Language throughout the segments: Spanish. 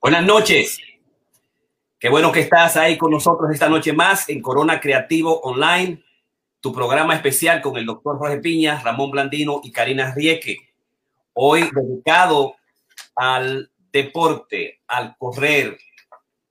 Buenas noches. Qué bueno que estás ahí con nosotros esta noche más en Corona Creativo Online, tu programa especial con el doctor Jorge Piña, Ramón Blandino y Karina Rieke. Hoy dedicado al deporte, al correr,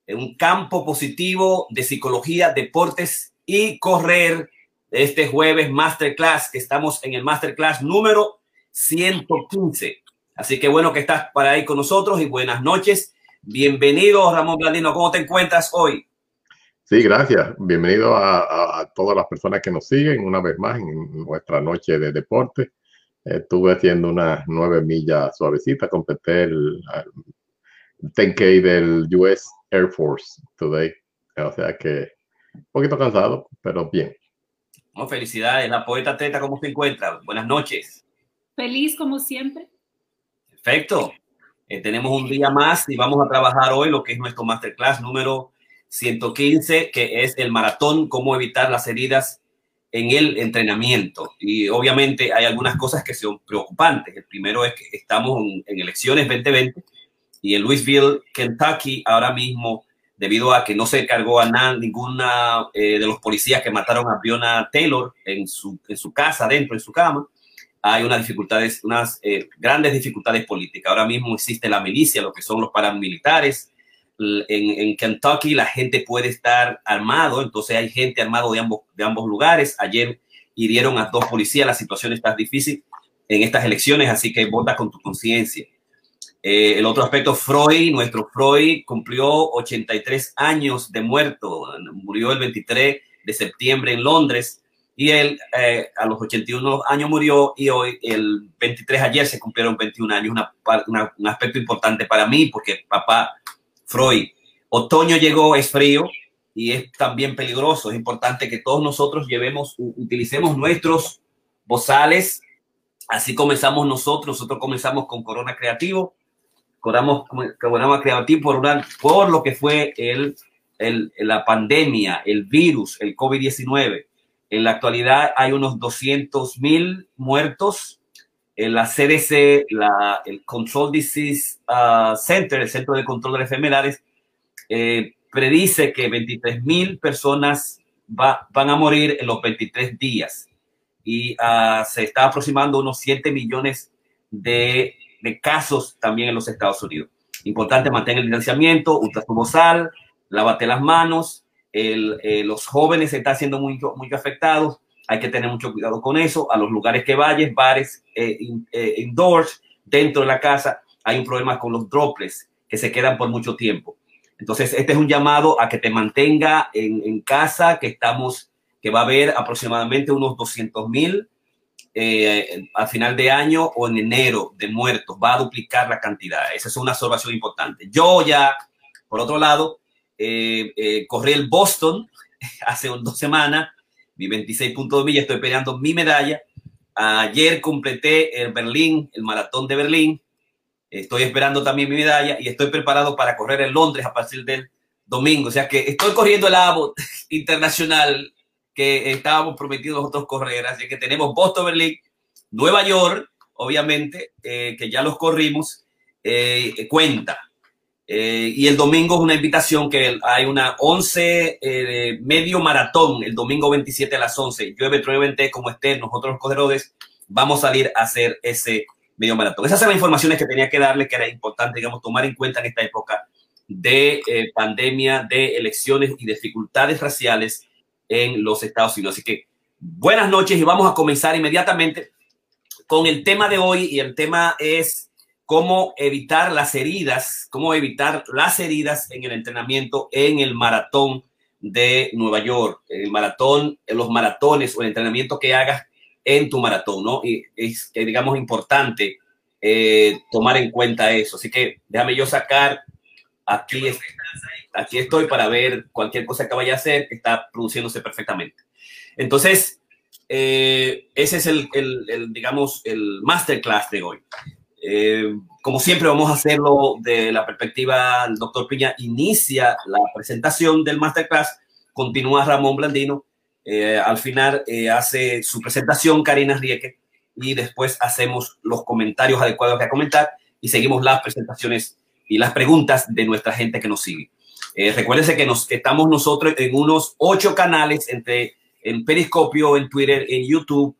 en un campo positivo de psicología, deportes y correr este jueves Masterclass, que estamos en el Masterclass número 115. Así que bueno que estás para ahí con nosotros y buenas noches. Bienvenido, Ramón Blandino. ¿Cómo te encuentras hoy? Sí, gracias. Bienvenido a, todas las personas que nos siguen una vez más en nuestra noche de deporte. Estuve haciendo unas nueve millas suavecitas, completé el, el 10K del US Air Force today. O sea que un poquito cansado, pero bien. Oh, felicidades. La poeta Teta, ¿cómo se encuentra? Buenas noches. Feliz como siempre. Perfecto. Eh, tenemos un día más y vamos a trabajar hoy lo que es nuestro masterclass número 115, que es el maratón, cómo evitar las heridas en el entrenamiento. Y obviamente hay algunas cosas que son preocupantes. El primero es que estamos en, elecciones 2020 y en Louisville, Kentucky, ahora mismo, debido a que no se cargó a nada, ninguna eh, de los policías que mataron a Breonna Taylor en su, en su casa, dentro de su cama, hay unas dificultades, unas eh, grandes dificultades políticas. Ahora mismo existe la milicia, lo que son los paramilitares. En, Kentucky la gente puede estar armado, entonces hay gente armado de ambos, de ambos lugares. Ayer hirieron a dos policías, la situación está difícil en estas elecciones, así que vota con tu conciencia. Eh, el otro aspecto, Freud, nuestro Freud cumplió 83 años de muerto, murió el 23 de septiembre en Londres y él eh, a los 81 años murió y hoy, el 23 ayer, se cumplieron 21 años, una, un aspecto importante para mí porque papá Freud, otoño llegó, es frío y es también peligroso, es importante que todos nosotros llevemos, utilicemos nuestros bozales, así comenzamos nosotros, nosotros comenzamos con Corona Creativo, Corona, Corona Creativo por, una, por lo que fue el, el, la pandemia, el virus, el COVID-19 en la actualidad hay unos 200 mil muertos. En la CDC, la, el Control Disease uh, Center, el Centro de Control de Enfermedades, eh, predice que 23 mil personas va, van a morir en los 23 días. Y uh, se está aproximando unos 7 millones de, de, casos también en los Estados Unidos. Importante mantener el distanciamiento, usa su bozal, lávate las manos, eh, los jóvenes están siendo muy, muy afectados, hay que tener mucho cuidado con eso, a los lugares que vayas, bares, eh, eh, indoors, dentro de la casa, hay un problema con los droplets que se quedan por mucho tiempo. Entonces, este es un llamado a que te mantenga en, casa, que estamos, que va a haber aproximadamente unos 200 mil al final de año o en enero de muertos, va a duplicar la cantidad. Esa es una observación importante. Yo ya, por otro lado, eh, eh, corrí el Boston hace dos semanas, mi 26.2 millas, estoy peleando mi medalla. Ayer completé el Berlín, el maratón de Berlín. Estoy esperando también mi medalla y estoy preparado para correr en Londres a partir del domingo. O sea que estoy corriendo el Abbott internacional que estábamos prometidos nosotros correr. Así que tenemos Boston, Berlín, Nueva York, obviamente, eh, que ya los corrimos, eh, cuenta. Eh, y el domingo es una invitación que hay una 11 eh, medio maratón el domingo 27 a las 11. Llueve, truebe, como esté, nosotros los vamos a salir a hacer ese medio maratón. Esas son las informaciones que tenía que darle, que era importante, digamos, tomar en cuenta en esta época de eh, pandemia, de elecciones y dificultades raciales en los Estados Unidos. Así que buenas noches y vamos a comenzar inmediatamente con el tema de hoy y el tema es cómo evitar las heridas, cómo evitar las heridas en el entrenamiento en el maratón de Nueva York, el maratón, los maratones o el entrenamiento que hagas en tu maratón, ¿no? Y es, digamos, importante eh, tomar en cuenta eso. Así que déjame yo sacar, aquí, aquí estoy para ver cualquier cosa que vaya a hacer, que está produciéndose perfectamente. Entonces, eh, ese es el, el, digamos, el masterclass de hoy. Eh, como siempre vamos a hacerlo de la perspectiva, el doctor Piña inicia la presentación del masterclass, continúa Ramón Blandino, eh, al final eh, hace su presentación Karina Rieke y después hacemos los comentarios adecuados que comentar y seguimos las presentaciones y las preguntas de nuestra gente que nos sigue. Eh, recuérdense que, nos, estamos nosotros en unos ocho canales entre en Periscopio, en Twitter, en YouTube,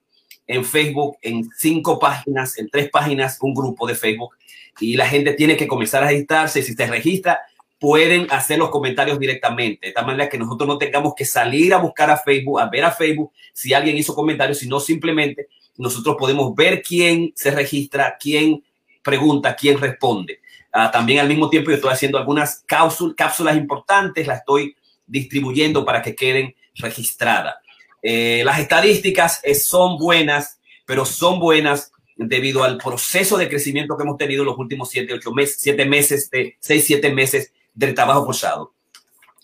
en Facebook, en cinco páginas, en tres páginas, un grupo de Facebook. Y la gente tiene que comenzar a registrarse. Si se registra, pueden hacer los comentarios directamente, de tal manera que nosotros no tengamos que salir a buscar a Facebook, a ver a Facebook si alguien hizo comentarios, sino simplemente nosotros podemos ver quién se registra, quién pregunta, quién responde. Ah, también al mismo tiempo yo estoy haciendo algunas cápsulas, importantes, las estoy distribuyendo para que queden registradas. Eh, las estadísticas eh, son buenas, pero son buenas debido al proceso de crecimiento que hemos tenido en los últimos siete, ocho meses, siete meses, de seis, siete meses del trabajo forzado.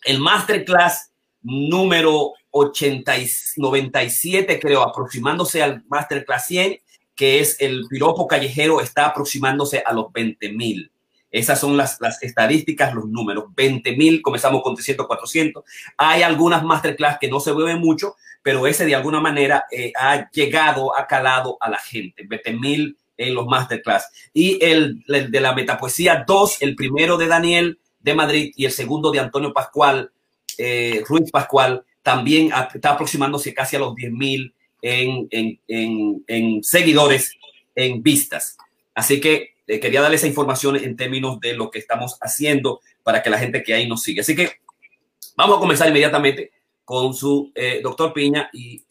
El masterclass número 80 97, creo, aproximándose al masterclass 100, que es el piropo callejero, está aproximándose a los 20 mil. Esas son las, las estadísticas, los números. 20 mil, comenzamos con 300, 400. Hay algunas masterclass que no se mueven mucho, pero ese de alguna manera eh, ha llegado, ha calado a la gente. 20 mil en los masterclass. Y el, de la metapoesía 2, el primero de Daniel de Madrid y el segundo de Antonio Pascual, eh, Ruiz Pascual, también está aproximándose casi a los 10 mil en, en, en seguidores, en vistas. Así que eh, quería darle esa información en términos de lo que estamos haciendo para que la gente que ahí nos siga. Así que vamos a comenzar inmediatamente con su eh, doctor Piña y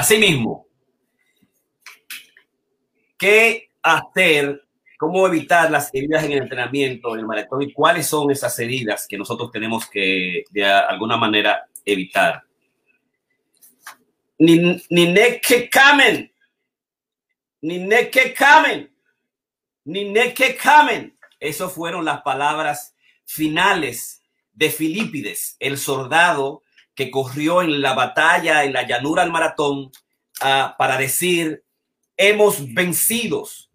Asimismo, ¿qué hacer? ¿Cómo evitar las heridas en el entrenamiento, en el maratón? ¿Y cuáles son esas heridas que nosotros tenemos que, de alguna manera, evitar? Ni, ni que camen, ni que camen, ni que camen. Esas fueron las palabras finales de Filipides, el soldado que corrió en la batalla, en la llanura al maratón, uh, para decir, hemos vencidos.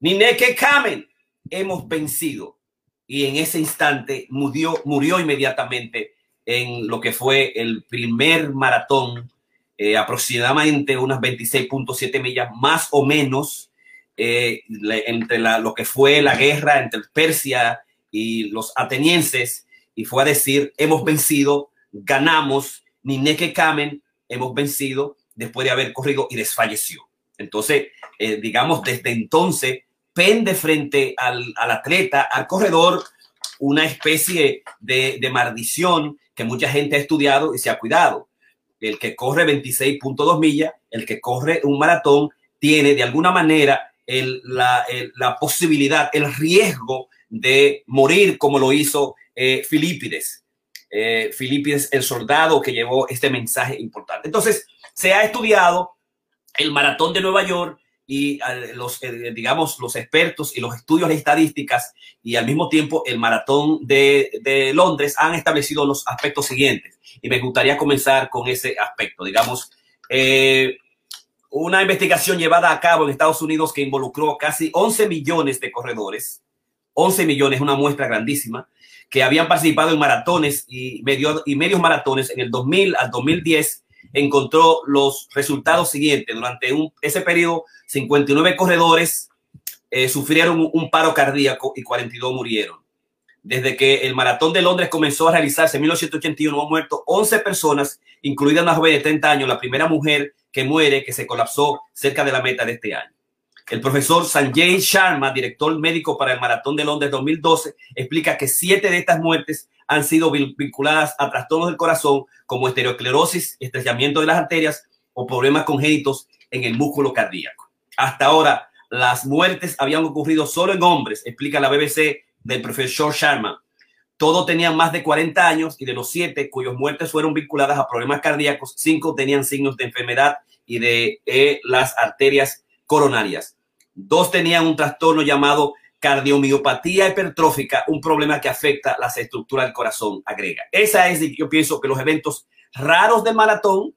Que camen, hemos vencido. Y en ese instante murió, inmediatamente en lo que fue el primer maratón, eh, aproximadamente unas 26.7 millas más o menos, eh, entre lo que fue la guerra entre Persia y los atenienses, y fue a decir, hemos vencido, ganamos, ni Neke Kamen hemos vencido después de haber corrido y desfalleció. Entonces, eh, digamos, desde entonces pende frente al, atleta, al corredor, una especie de, maldición que mucha gente ha estudiado y se ha cuidado. El que corre 26.2 millas, el que corre un maratón, tiene de alguna manera el, la, posibilidad, el riesgo de morir como lo hizo eh, Filipides eh, Filipides, el soldado que llevó este mensaje importante. Entonces, se ha estudiado el maratón de Nueva York y los, eh, digamos, los expertos y los estudios de estadísticas y al mismo tiempo el maratón de, de, Londres han establecido los aspectos siguientes. Y me gustaría comenzar con ese aspecto. Digamos, eh, una investigación llevada a cabo en Estados Unidos que involucró casi 11 millones de corredores. 11 millones, una muestra grandísima que habían participado en maratones y, y medios maratones en el 2000 al 2010, encontró los resultados siguientes. Durante un, ese periodo, 59 corredores eh, sufrieron un, un, paro cardíaco y 42 murieron. Desde que el maratón de Londres comenzó a realizarse en 1981, han muerto 11 personas, incluida una joven de 30 años, la primera mujer que muere, que se colapsó cerca de la meta de este año. El profesor Sanjay Sharma, director médico para el Maratón de Londres 2012, explica que siete de estas muertes han sido vinculadas a trastornos del corazón como estereoclerosis, estrellamiento de las arterias o problemas congénitos en el músculo cardíaco. Hasta ahora las muertes habían ocurrido solo en hombres, explica la BBC del profesor Sharma. Todos tenían más de 40 años y de los siete cuyas muertes fueron vinculadas a problemas cardíacos, cinco tenían signos de enfermedad y de eh, las arterias coronarias. Dos tenían un trastorno llamado cardiomiopatía hipertrófica, un problema que afecta las estructuras del corazón, agrega. Esa es, yo pienso, que los eventos raros de maratón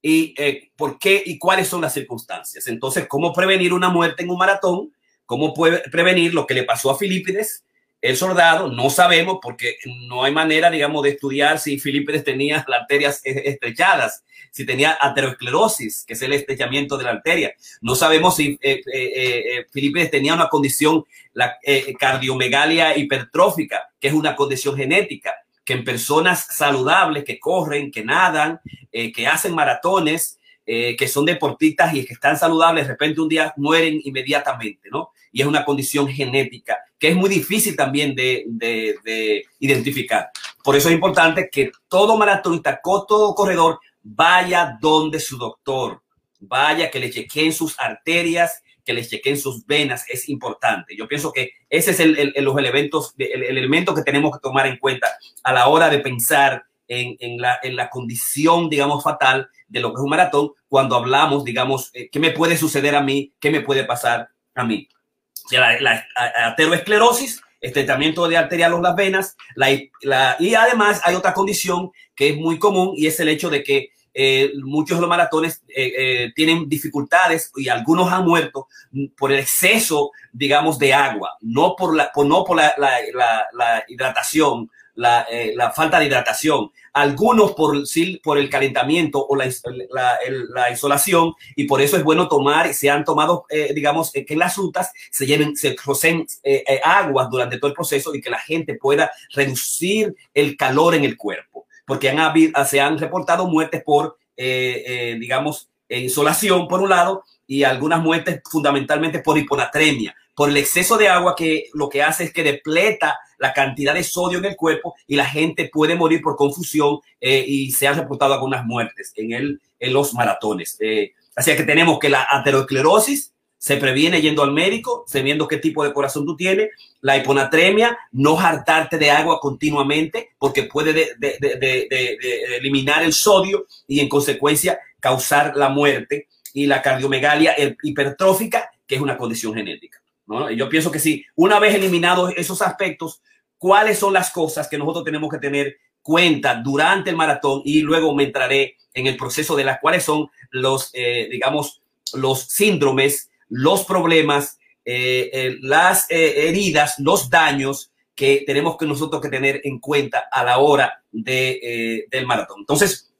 y eh, por qué y cuáles son las circunstancias. Entonces, ¿cómo prevenir una muerte en un maratón? ¿Cómo puede prevenir lo que le pasó a Filipides? El soldado, no sabemos porque no hay manera, digamos, de estudiar si Filipides tenía las arterias estrechadas, si tenía aterosclerosis, que es el estrechamiento de la arteria. No sabemos si eh, eh, Filipides tenía una condición, la cardiomegalia hipertrófica, que es una condición genética que en personas saludables, que corren, que nadan, eh, que hacen maratones, eh, que son deportistas y que están saludables, de repente un día mueren inmediatamente, ¿no? Y es una condición genética que es muy difícil también de, de, identificar. Por eso es importante que todo maratonista, todo corredor, vaya donde su doctor, vaya que le chequeen sus arterias, que les chequen sus venas es importante. Yo pienso que ese es el, los elementos, el, elemento que tenemos que tomar en cuenta a la hora de pensar en, en, la, en, la, condición, digamos, fatal de lo que es un maratón, cuando hablamos, digamos, eh, qué me puede suceder a mí, qué me puede pasar a mí. La, ateroesclerosis, estrechamiento de arterial o las venas, la, la, y además hay otra condición que es muy común y es el hecho de que eh, muchos de los maratones eh, eh, tienen dificultades y algunos han muerto por el exceso, digamos, de agua, no por la, no por la, hidratación, la, falta de hidratación, algunos por, por el calentamiento o la, isolación, y por eso es bueno tomar, se han tomado, digamos, que las rutas se lleven, se rocen aguas durante todo el proceso y que la gente pueda reducir el calor en el cuerpo porque han habido, se han reportado muertes por, eh, eh, digamos, insolación por un lado y algunas muertes fundamentalmente por hiponatremia, por el exceso de agua que lo que hace es que depleta la cantidad de sodio en el cuerpo y la gente puede morir por confusión eh, y se han reportado algunas muertes en, el, en los maratones. así que tenemos que la aterosclerosis se previene yendo al médico, sabiendo qué tipo de corazón tú tienes, la hiponatremia, no hartarte de agua continuamente porque puede de, eliminar el sodio y en consecuencia causar la muerte y la cardiomegalia hipertrófica, que es una condición genética. ¿No? Yo pienso que sí, una vez eliminados esos aspectos, ¿cuáles son las cosas que nosotros tenemos que tener cuenta durante el maratón? Y luego me entraré en el proceso de las cuáles son los, eh, digamos, los síndromes los problemas, eh, eh, las eh, heridas, los daños que tenemos que nosotros que tener en cuenta a la hora de, del maratón. Entonces,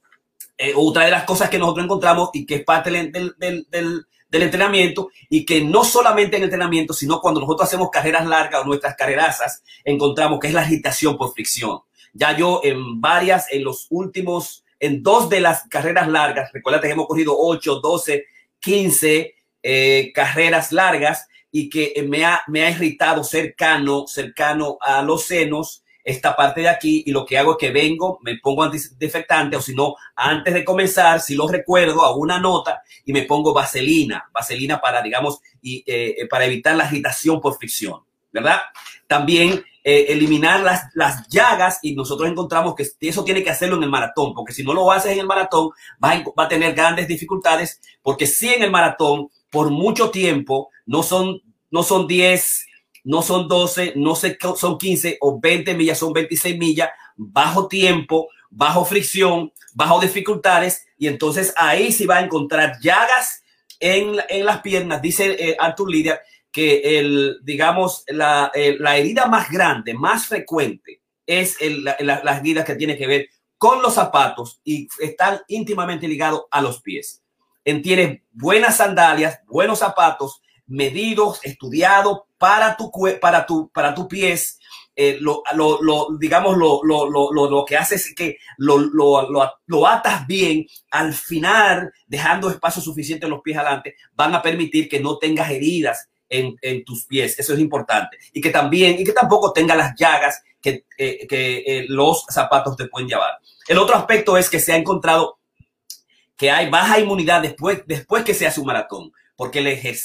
otra de las cosas que nosotros encontramos y que es parte del, del, del, entrenamiento y que no solamente en entrenamiento, sino cuando nosotros hacemos carreras largas o nuestras carrerazas, encontramos que es la agitación por fricción. Ya yo en varias, en los últimos, en dos de las carreras largas, recuerda que hemos corrido 8, 12, 15, eh, carreras largas y que me ha, me ha irritado cercano, cercano a los senos, esta parte de aquí, y lo que hago es que vengo, me pongo antidesinfectante, o si no, antes de comenzar, si lo recuerdo, hago una nota y me pongo vaselina, vaselina para, digamos, y, eh, para evitar la agitación por fricción, ¿verdad? También eh, eliminar las, las llagas y nosotros encontramos que eso tiene que hacerlo en el maratón, porque si no lo haces en el maratón, va a, va a tener grandes dificultades, porque si en el maratón por mucho tiempo, no son, no son 10, no son 12, no sé, son 15 o 20 millas, son 26 millas, bajo tiempo, bajo fricción, bajo dificultades, y entonces ahí se va a encontrar llagas en, en las piernas, dice eh, Arthur Lidia, que el, digamos, la, eh, la, herida más grande, más frecuente, es el, la, las heridas que tiene que ver con los zapatos y están íntimamente ligados a los pies. En buenas sandalias, buenos zapatos, medidos, estudiados para tu, para tu, para pies. Eh, lo, lo, digamos, lo, lo, lo, lo, que hace es que lo, lo, atas bien, al final, dejando espacio suficiente en los pies adelante, van a permitir que no tengas heridas en, en tus pies. Eso es importante. Y que también, y que tampoco tenga las llagas que, eh, que eh, los zapatos te pueden llevar. El otro aspecto es que se ha encontrado que hay baja inmunidad después, después que se hace un maratón. Porque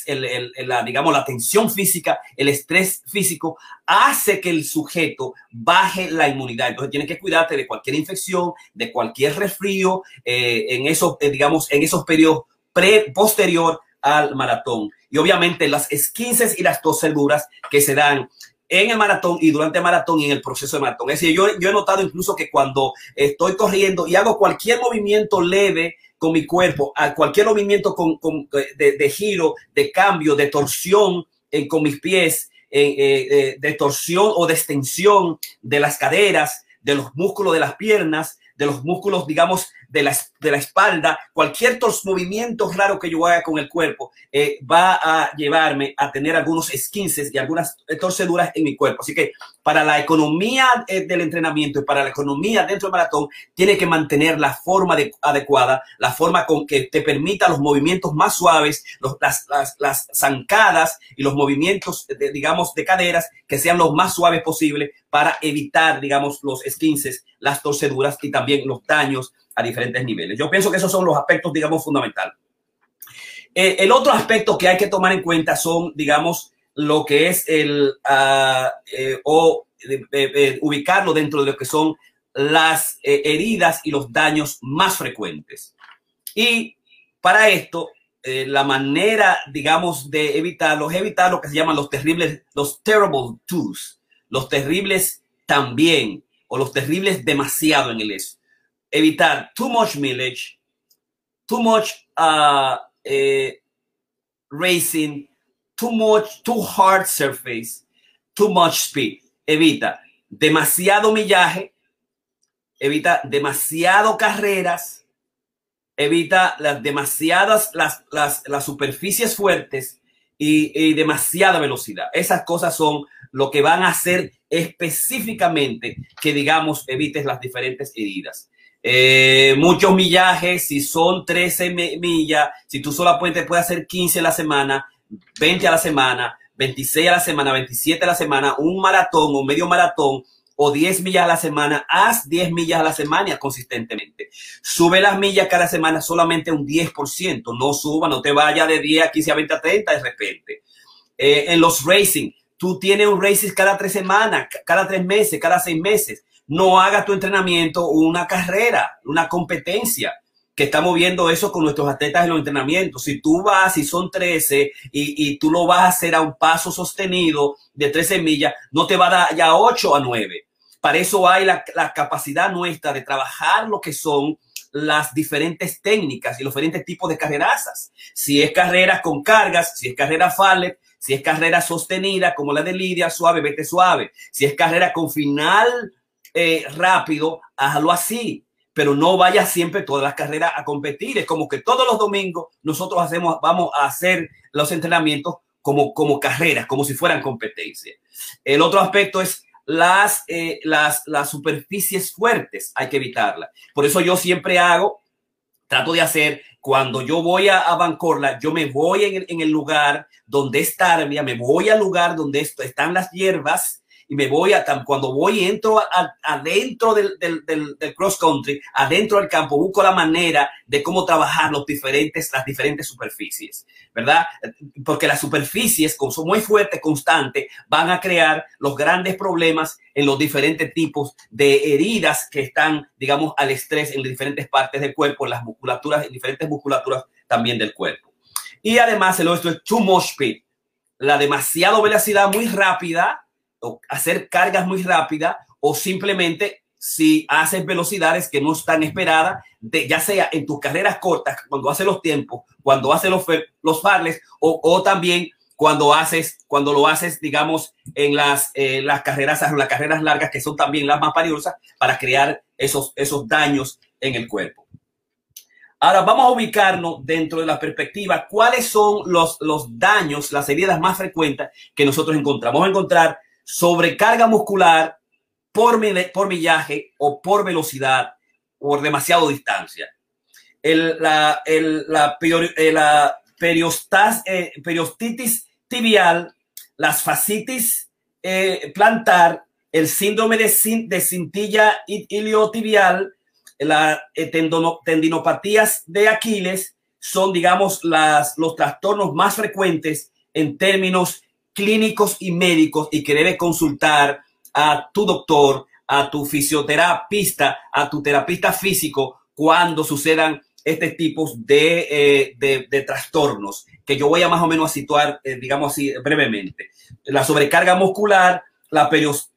el, la, digamos, la tensión física, el estrés físico hace que el sujeto baje la inmunidad. Entonces tienes que cuidarte de cualquier infección, de cualquier resfrío eh, en esos, eh, digamos, en esos periodos pre, posterior al maratón. Y obviamente las esquinces y las torceduras que se dan en el maratón y durante el maratón y en el proceso de maratón. Es decir, yo, yo he notado incluso que cuando estoy corriendo y hago cualquier movimiento leve con mi cuerpo, a cualquier movimiento con, con de, giro, de cambio, de torsión en, con mis pies, eh, de torsión o de extensión de las caderas, de los músculos de las piernas, de los músculos, digamos, de la, de la espalda, cualquier movimiento raro que yo haga con el cuerpo eh, va a llevarme a tener algunos esquinces y algunas torceduras en mi cuerpo. Así que para la economía eh, del entrenamiento y para la economía dentro del maratón, tiene que mantener la forma adecuada, la forma con que te permita los movimientos más suaves, las, las, las, zancadas y los movimientos, de, digamos, de caderas que sean los más suaves posible para evitar, digamos, los esquinces, las torceduras y también los daños a diferentes niveles. Yo pienso que esos son los aspectos, digamos, fundamentales. Eh, el otro aspecto que hay que tomar en cuenta son, digamos, lo que es el, uh, eh, o eh, ubicarlo dentro de lo que son las heridas y los daños más frecuentes. Y para esto, la manera, digamos, de evitarlo es evitar lo que se llaman los terribles, los terrible twos, los terribles también, o los terribles demasiado en el eso evitar too much millage, too much uh, eh, racing, too much, too hard surface, too much speed. Evita demasiado millaje, evita demasiado carreras, evita las demasiadas, las, las, las superficies fuertes y, y, demasiada velocidad. Esas cosas son lo que van a hacer específicamente que, digamos, evites las diferentes heridas. Eh, muchos millajes, si son 13 millas, si tú solamente puedes hacer 15 a la semana, 20 a la semana, 26 a la semana, 27 a la semana, un maratón o medio maratón o 10 millas a la semana, haz 10 millas a la semana consistentemente. Sube las millas cada semana solamente un 10%, no suba, no te vaya de 10 a 15 a 20 a 30 de repente. Eh, en los racing, tú tienes un racing cada tres semanas, cada tres meses, cada seis meses no haga tu entrenamiento una carrera, una competencia, que estamos viendo eso con nuestros atletas en los entrenamientos. Si tú vas y son 13 y, y, tú lo vas a hacer a un paso sostenido de 13 millas, no te va a dar ya 8 a 9. Para eso hay la, la capacidad nuestra de trabajar lo que son las diferentes técnicas y los diferentes tipos de carrerazas. Si es carreras con cargas, si es carrera fallet, si es carrera sostenida como la de Lidia, suave, vete suave. Si es carrera con final eh, rápido, hazlo así, pero no vaya siempre todas las carreras a competir. Es como que todos los domingos nosotros hacemos, vamos a hacer los entrenamientos como, como carreras, como si fueran competencias. El otro aspecto es las, eh, las, superficies fuertes, hay que evitarlas. Por eso yo siempre hago, trato de hacer, cuando yo voy a, a Bancorla, yo me voy en el, lugar donde está Tarbia, me voy al lugar donde están las hierbas, y me voy a, cuando voy entro adentro del, del, del, cross country, adentro del campo, busco la manera de cómo trabajar los diferentes, las diferentes superficies, ¿verdad? Porque las superficies, como son muy fuertes, constantes, van a crear los grandes problemas en los diferentes tipos de heridas que están, digamos, al estrés en diferentes partes del cuerpo, en las musculaturas, en diferentes musculaturas también del cuerpo. Y además, el otro es too much speed, la demasiado velocidad muy rápida, hacer cargas muy rápidas o simplemente si haces velocidades que no están esperadas, de, ya sea en tus carreras cortas, cuando haces los tiempos, cuando haces los, los farles o, o también cuando haces, cuando lo haces, digamos, en las, eh, las carreras, las carreras largas, que son también las más peligrosas, para crear esos, esos daños en el cuerpo. Ahora vamos a ubicarnos dentro de la perspectiva, cuáles son los, los daños, las heridas más frecuentes que nosotros encontramos. Vamos a encontrar sobrecarga muscular por, por millaje o por velocidad o por demasiado distancia. El, la, el, la, eh, la periostas, eh, periostitis tibial, las fascitis eh, plantar, el síndrome de, de cintilla iliotibial, la tendinopatías de Aquiles, son, digamos, las, los trastornos más frecuentes en términos clínicos y médicos y que debe consultar a tu doctor, a tu fisioterapista, a tu terapista físico cuando sucedan este tipo de, eh, de, trastornos que yo voy a más o menos a situar, eh, digamos así, brevemente. La sobrecarga muscular, la,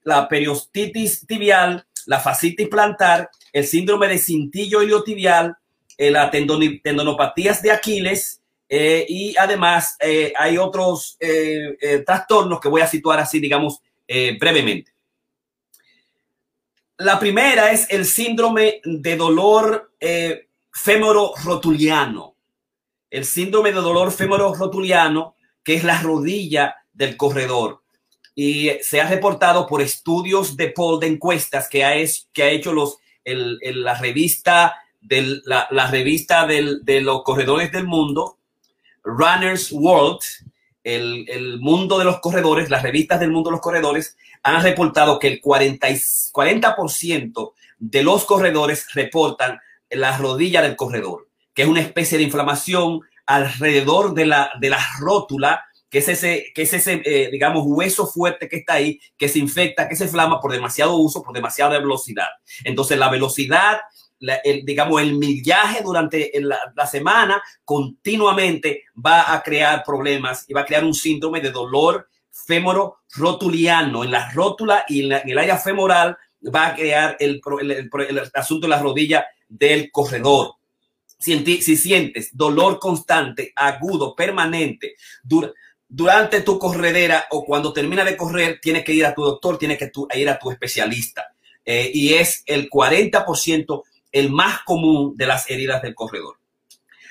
la periostitis tibial, la fascitis plantar, el síndrome de cintillo iliotibial, eh, la tendonopatías de Aquiles eh, y además eh, hay otros eh, trastornos que voy a situar así, digamos, brevemente. La primera es el síndrome de dolor fémoro-rotuliano. El síndrome de dolor fémoro-rotuliano, que es la rodilla del corredor. Y se ha reportado por estudios de poll de encuestas que ha, es, que ha hecho los, el, el, la revista, del, la revista del, de los corredores del mundo, Runners World, el, el, mundo de los corredores, las revistas del mundo de los corredores, han reportado que el 40, 40% de los corredores reportan la rodilla del corredor, que es una especie de inflamación alrededor de la, de la rótula, que es ese, que es ese eh, digamos, hueso fuerte que está ahí, que se infecta, que se inflama por demasiado uso, por demasiada velocidad. Entonces, la velocidad, digamos, el millaje durante la, semana continuamente va a crear problemas y va a crear un síndrome de dolor fémoro rotuliano en la rótula y en, el área femoral va a crear el, asunto de la rodilla del corredor. Si, si, sientes dolor constante, agudo, permanente, dura, durante tu corredera o cuando termina de correr, tienes que ir a tu doctor, tienes que ir a tu especialista. Eh, y es el 40% el más común de las heridas del corredor.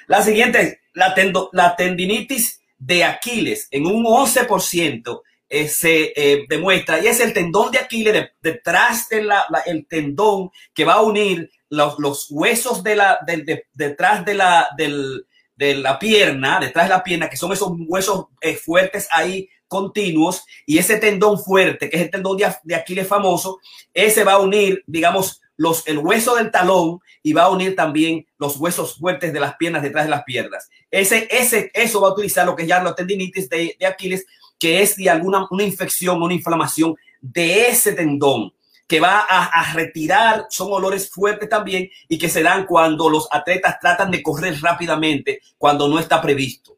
La siguiente, la, tendo, la tendinitis de Aquiles, en un 11% eh, se eh, demuestra, y es el tendón de Aquiles de, detrás del de tendón que va a unir los, huesos de la, de, de, detrás de la, del, de la pierna, detrás de la pierna, que son esos huesos eh, fuertes ahí continuos, y ese tendón fuerte, que es el tendón de Aquiles famoso, ese va a unir, digamos, los, el hueso del talón y va a unir también los huesos fuertes de las piernas detrás de las piernas. Ese, ese, eso va a utilizar lo que ya la tendinitis de, de Aquiles, que es de alguna una infección, una inflamación de ese tendón que va a, a, retirar, son olores fuertes también y que se dan cuando los atletas tratan de correr rápidamente, cuando no está previsto.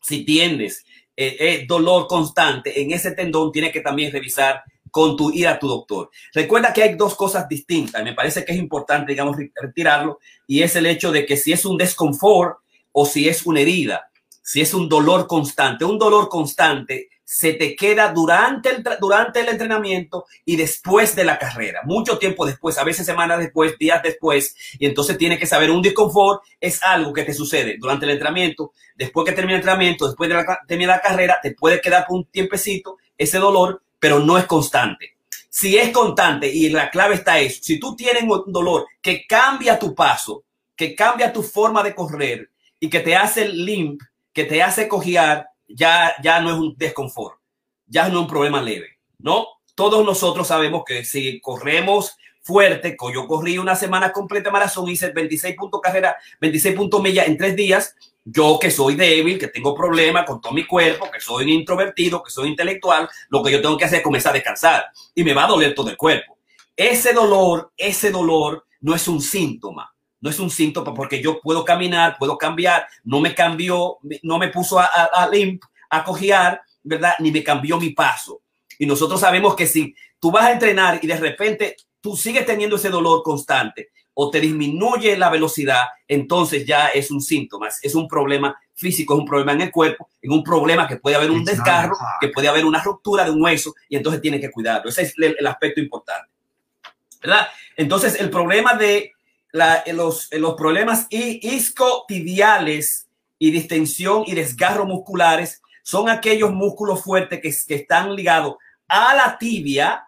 Si tienes eh, eh, dolor constante en ese tendón, tienes que también revisar con tu ir a tu doctor. Recuerda que hay dos cosas distintas, me parece que es importante, digamos, retirarlo, y es el hecho de que si es un desconfort o si es una herida, si es un dolor constante, un dolor constante se te queda durante el, durante el entrenamiento y después de la carrera, mucho tiempo después, a veces semanas después, días después, y entonces tiene que saber, un disconfort es algo que te sucede durante el entrenamiento, después que termina el entrenamiento, después de la, la carrera, te puede quedar por un tiempecito ese dolor, pero no es constante. Si es constante, y la clave está eso, si tú tienes un dolor que cambia tu paso, que cambia tu forma de correr y que te hace limp, que te hace cojear, ya, ya no es un desconfort, ya no es un problema leve, ¿no? Todos nosotros sabemos que si corremos fuerte, yo corrí una semana completa maratón, hice 26 puntos carrera, 26 puntos milla en tres días, yo que soy débil, que tengo problemas con todo mi cuerpo, que soy introvertido, que soy intelectual, lo que yo tengo que hacer es comenzar a descansar y me va a doler todo el cuerpo. Ese dolor, ese dolor no es un síntoma, no es un síntoma porque yo puedo caminar, puedo cambiar, no me cambió, no me puso a, a, a limp, a cojear, ¿verdad? Ni me cambió mi paso. Y nosotros sabemos que si tú vas a entrenar y de repente tú sigues teniendo ese dolor constante o te disminuye la velocidad, entonces ya es un síntoma, es un problema físico, es un problema en el cuerpo, es un problema que puede haber un desgarro, que puede haber una ruptura de un hueso y entonces tiene que cuidarlo. Ese es el, el aspecto importante. ¿verdad? Entonces, el problema de la, los, los problemas iscotibiales y distensión y desgarro musculares son aquellos músculos fuertes que, que están ligados a la tibia,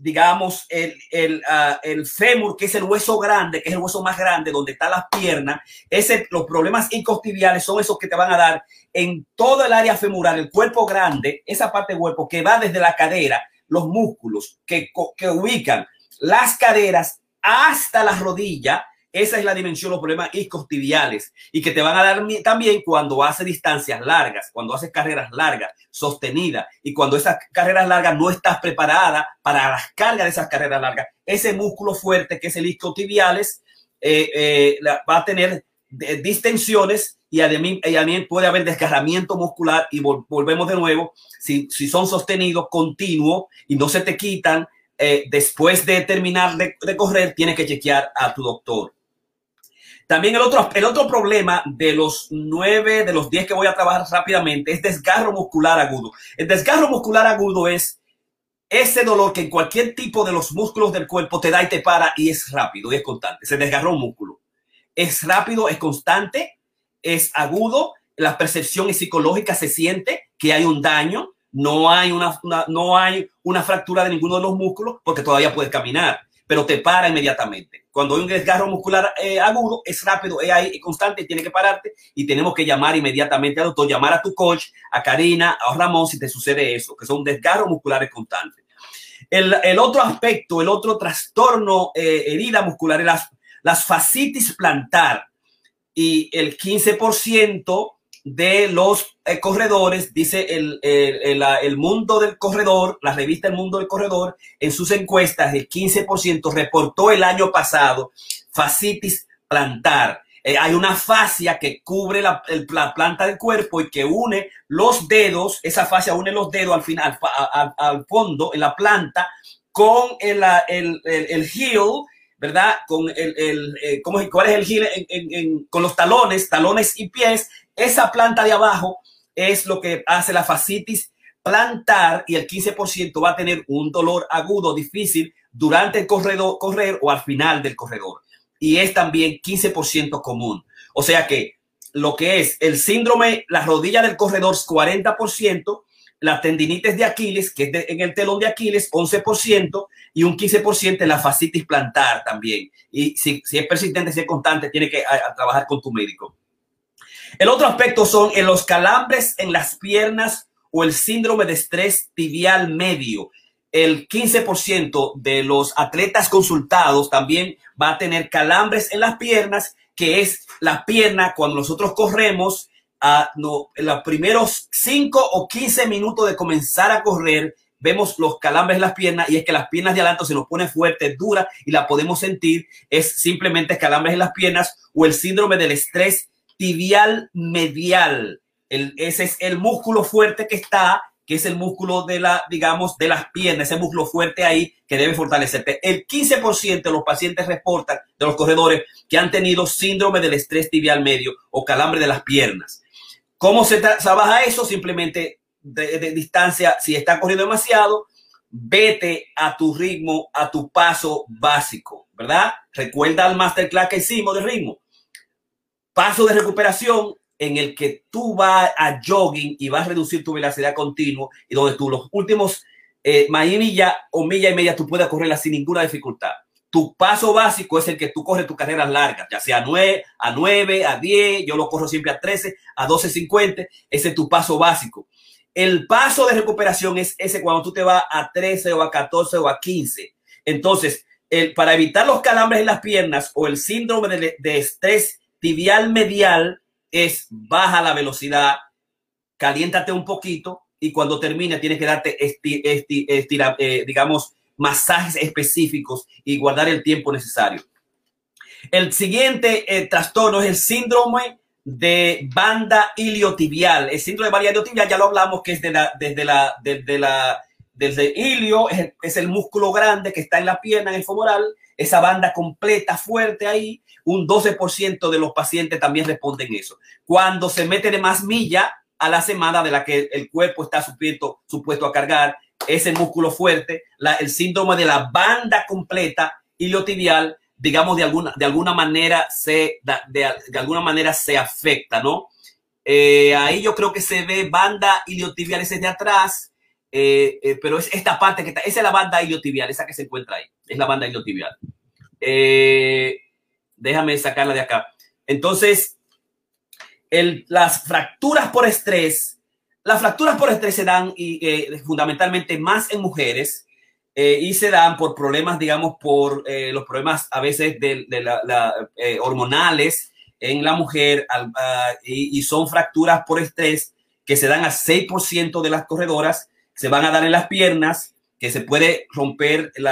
digamos, el, el, uh, el, fémur, que es el hueso grande, que es el hueso más grande, donde está las piernas, ese, los problemas iscotibiales son esos que te van a dar en todo el área femoral, el cuerpo grande, esa parte del cuerpo que va desde la cadera, los músculos que, que ubican las caderas hasta la rodilla, Esa es la dimensión, los problemas iscostibiales y que te van a dar también cuando haces distancias largas, cuando haces carreras largas, sostenidas y cuando esas carreras largas no estás preparada para las cargas de esas carreras largas. Ese músculo fuerte que es el iscotibiales eh, eh, va a tener distensiones y también puede haber desgarramiento muscular y volvemos de nuevo, si, si son sostenidos continuos y no se te quitan, eh, después de terminar de, correr, tienes que chequear a tu doctor. También el otro, el otro problema de los nueve, de los diez que voy a trabajar rápidamente es desgarro muscular agudo. El desgarro muscular agudo es ese dolor que en cualquier tipo de los músculos del cuerpo te da y te para y es rápido y es constante. Se desgarró un músculo. Es rápido, es constante es agudo, la percepción psicológica, se siente que hay un daño, no hay una, no hay una fractura de ninguno de los músculos porque todavía puedes caminar, pero te para inmediatamente. Cuando hay un desgarro muscular eh, agudo, es rápido, es ahí, es constante, tiene que pararte y tenemos que llamar inmediatamente al doctor, llamar a tu coach, a Karina, a Ramón, si te sucede eso, que son desgarros musculares constantes. El, el otro aspecto, el otro trastorno, eh, herida muscular, las, las fascitis plantar y el 15% de los eh, corredores, dice el, el, mundo del corredor, la revista El Mundo del Corredor, en sus encuestas, el 15% reportó el año pasado fascitis plantar. Eh, hay una fascia que cubre la, la, planta del cuerpo y que une los dedos, esa fascia une los dedos al final, al, al fondo, en la planta, con el, el, el heel ¿verdad? Con el, el eh, ¿cómo, ¿cuál es el gire? con los talones, talones y pies, esa planta de abajo es lo que hace la fascitis plantar y el 15% va a tener un dolor agudo, difícil durante el corredor, correr o al final del corredor. Y es también 15% común. O sea que lo que es el síndrome, la rodilla del corredor, 40%, la tendinitis de Aquiles, que es en el telón de Aquiles, 11%, y un 15% en la fascitis plantar también. Y si, es persistente, si es constante, tiene que trabajar con tu médico. El otro aspecto son los calambres en las piernas o el síndrome de estrés tibial medio. El 15% de los atletas consultados también va a tener calambres en las piernas, que es la pierna cuando nosotros corremos a no, en los primeros 5 o 15 minutos de comenzar a correr, vemos los calambres en las piernas y es que las piernas de adelante se nos pone fuerte, dura y la podemos sentir. Es simplemente calambres en las piernas o el síndrome del estrés tibial medial. Ese es el músculo fuerte que está, que es el músculo de la, digamos, de las piernas, ese músculo fuerte ahí que debe fortalecerte. El 15% de los pacientes reportan, de los corredores, que han tenido síndrome del estrés tibial medio o calambre de las piernas. ¿Cómo se trabaja eso? Simplemente de, distancia, si está corriendo demasiado, vete a tu ritmo, a tu paso básico, ¿verdad? Recuerda el masterclass que hicimos de ritmo. Paso de recuperación en el que tú vas a jogging y vas a reducir tu velocidad continua y donde tú los últimos eh, milla o milla y media tú puedas correrla sin ninguna dificultad. Tu paso básico es el que tú corres tus carreras largas, ya sea a 9, a 9, a 10, yo lo corro siempre a 13, a 12.50, ese es tu paso básico. El paso de recuperación es ese cuando tú te vas a 13 o a 14 o a 15. Entonces, el, para evitar los calambres en las piernas o el síndrome de, estrés tibial medial es baja la velocidad, caliéntate un poquito y cuando termine tienes que darte, eh, digamos, masajes específicos y guardar el tiempo necesario. El siguiente eh, trastorno es el síndrome de banda iliotibial. El síndrome de banda iliotibial ya lo hablamos que es de la, desde la, desde la, desde ilio, es el, músculo grande que está en la pierna, en el femoral, esa banda completa, fuerte ahí, un 12% de los pacientes también responden eso. Cuando se mete de más milla a la semana de la que el cuerpo está supuesto, supuesto a cargar, ese músculo fuerte, el síndrome de la banda completa iliotibial, digamos, de alguna, de alguna manera se, de, alguna manera se afecta, ¿no? Eh, ahí yo creo que se ve banda iliotibial, ese de atrás, eh, eh, pero es esta parte que está, esa es la banda iliotibial, esa que se encuentra ahí, es la banda iliotibial. déjame sacarla de acá. Entonces, el, las fracturas por estrés las fracturas por estrés se dan y, eh, fundamentalmente más en mujeres. eh, y se dan por problemas, digamos, por eh, los problemas a veces de, la, eh, hormonales en la mujer ah, y, son fracturas por estrés que se dan a 6% de las corredoras, se van a dar en las piernas, que se puede romper el,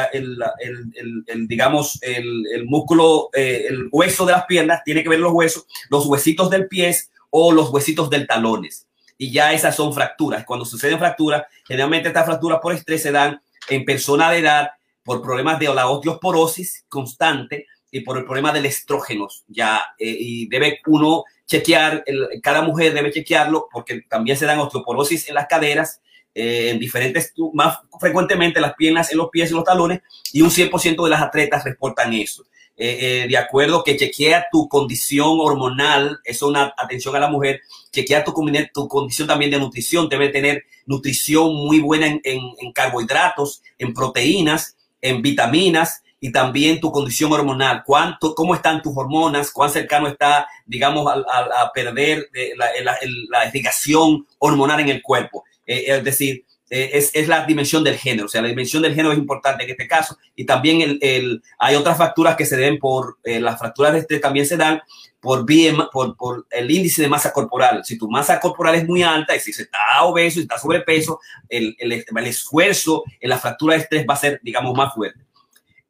el, digamos, el, músculo, el hueso de las piernas, tiene que ver los huesos, los huesitos del pie o los huesitos del talones. Y ya esas son fracturas. Cuando suceden fracturas, generalmente estas fracturas por estrés se dan en persona de edad por problemas de la osteoporosis constante y por el problema del estrógeno. Ya, eh, y debe uno chequear, cada mujer debe chequearlo porque también se dan osteoporosis en las caderas, eh, en diferentes, más frecuentemente las piernas, en los pies y los talones, y un 100% de las atletas reportan eso. Eh, de acuerdo que chequea tu condición hormonal, eso es una atención a la mujer, chequea tu, tu condición también de nutrición, debe tener nutrición muy buena en, carbohidratos, en proteínas, en vitaminas y también tu condición hormonal, cuánto, cómo están tus hormonas, cuán cercano está, digamos, a, perder eh, la, irrigación hormonal en el cuerpo. Eh, es decir, eh, es, la dimensión del género, o sea, la dimensión del género es importante en este caso y también el, hay otras fracturas que se den por, las fracturas de este también se dan por, por, por, el índice de masa corporal. Si tu masa corporal es muy alta y si se está obeso y está sobrepeso, el, el, el, esfuerzo en la fractura de estrés va a ser, digamos, más fuerte.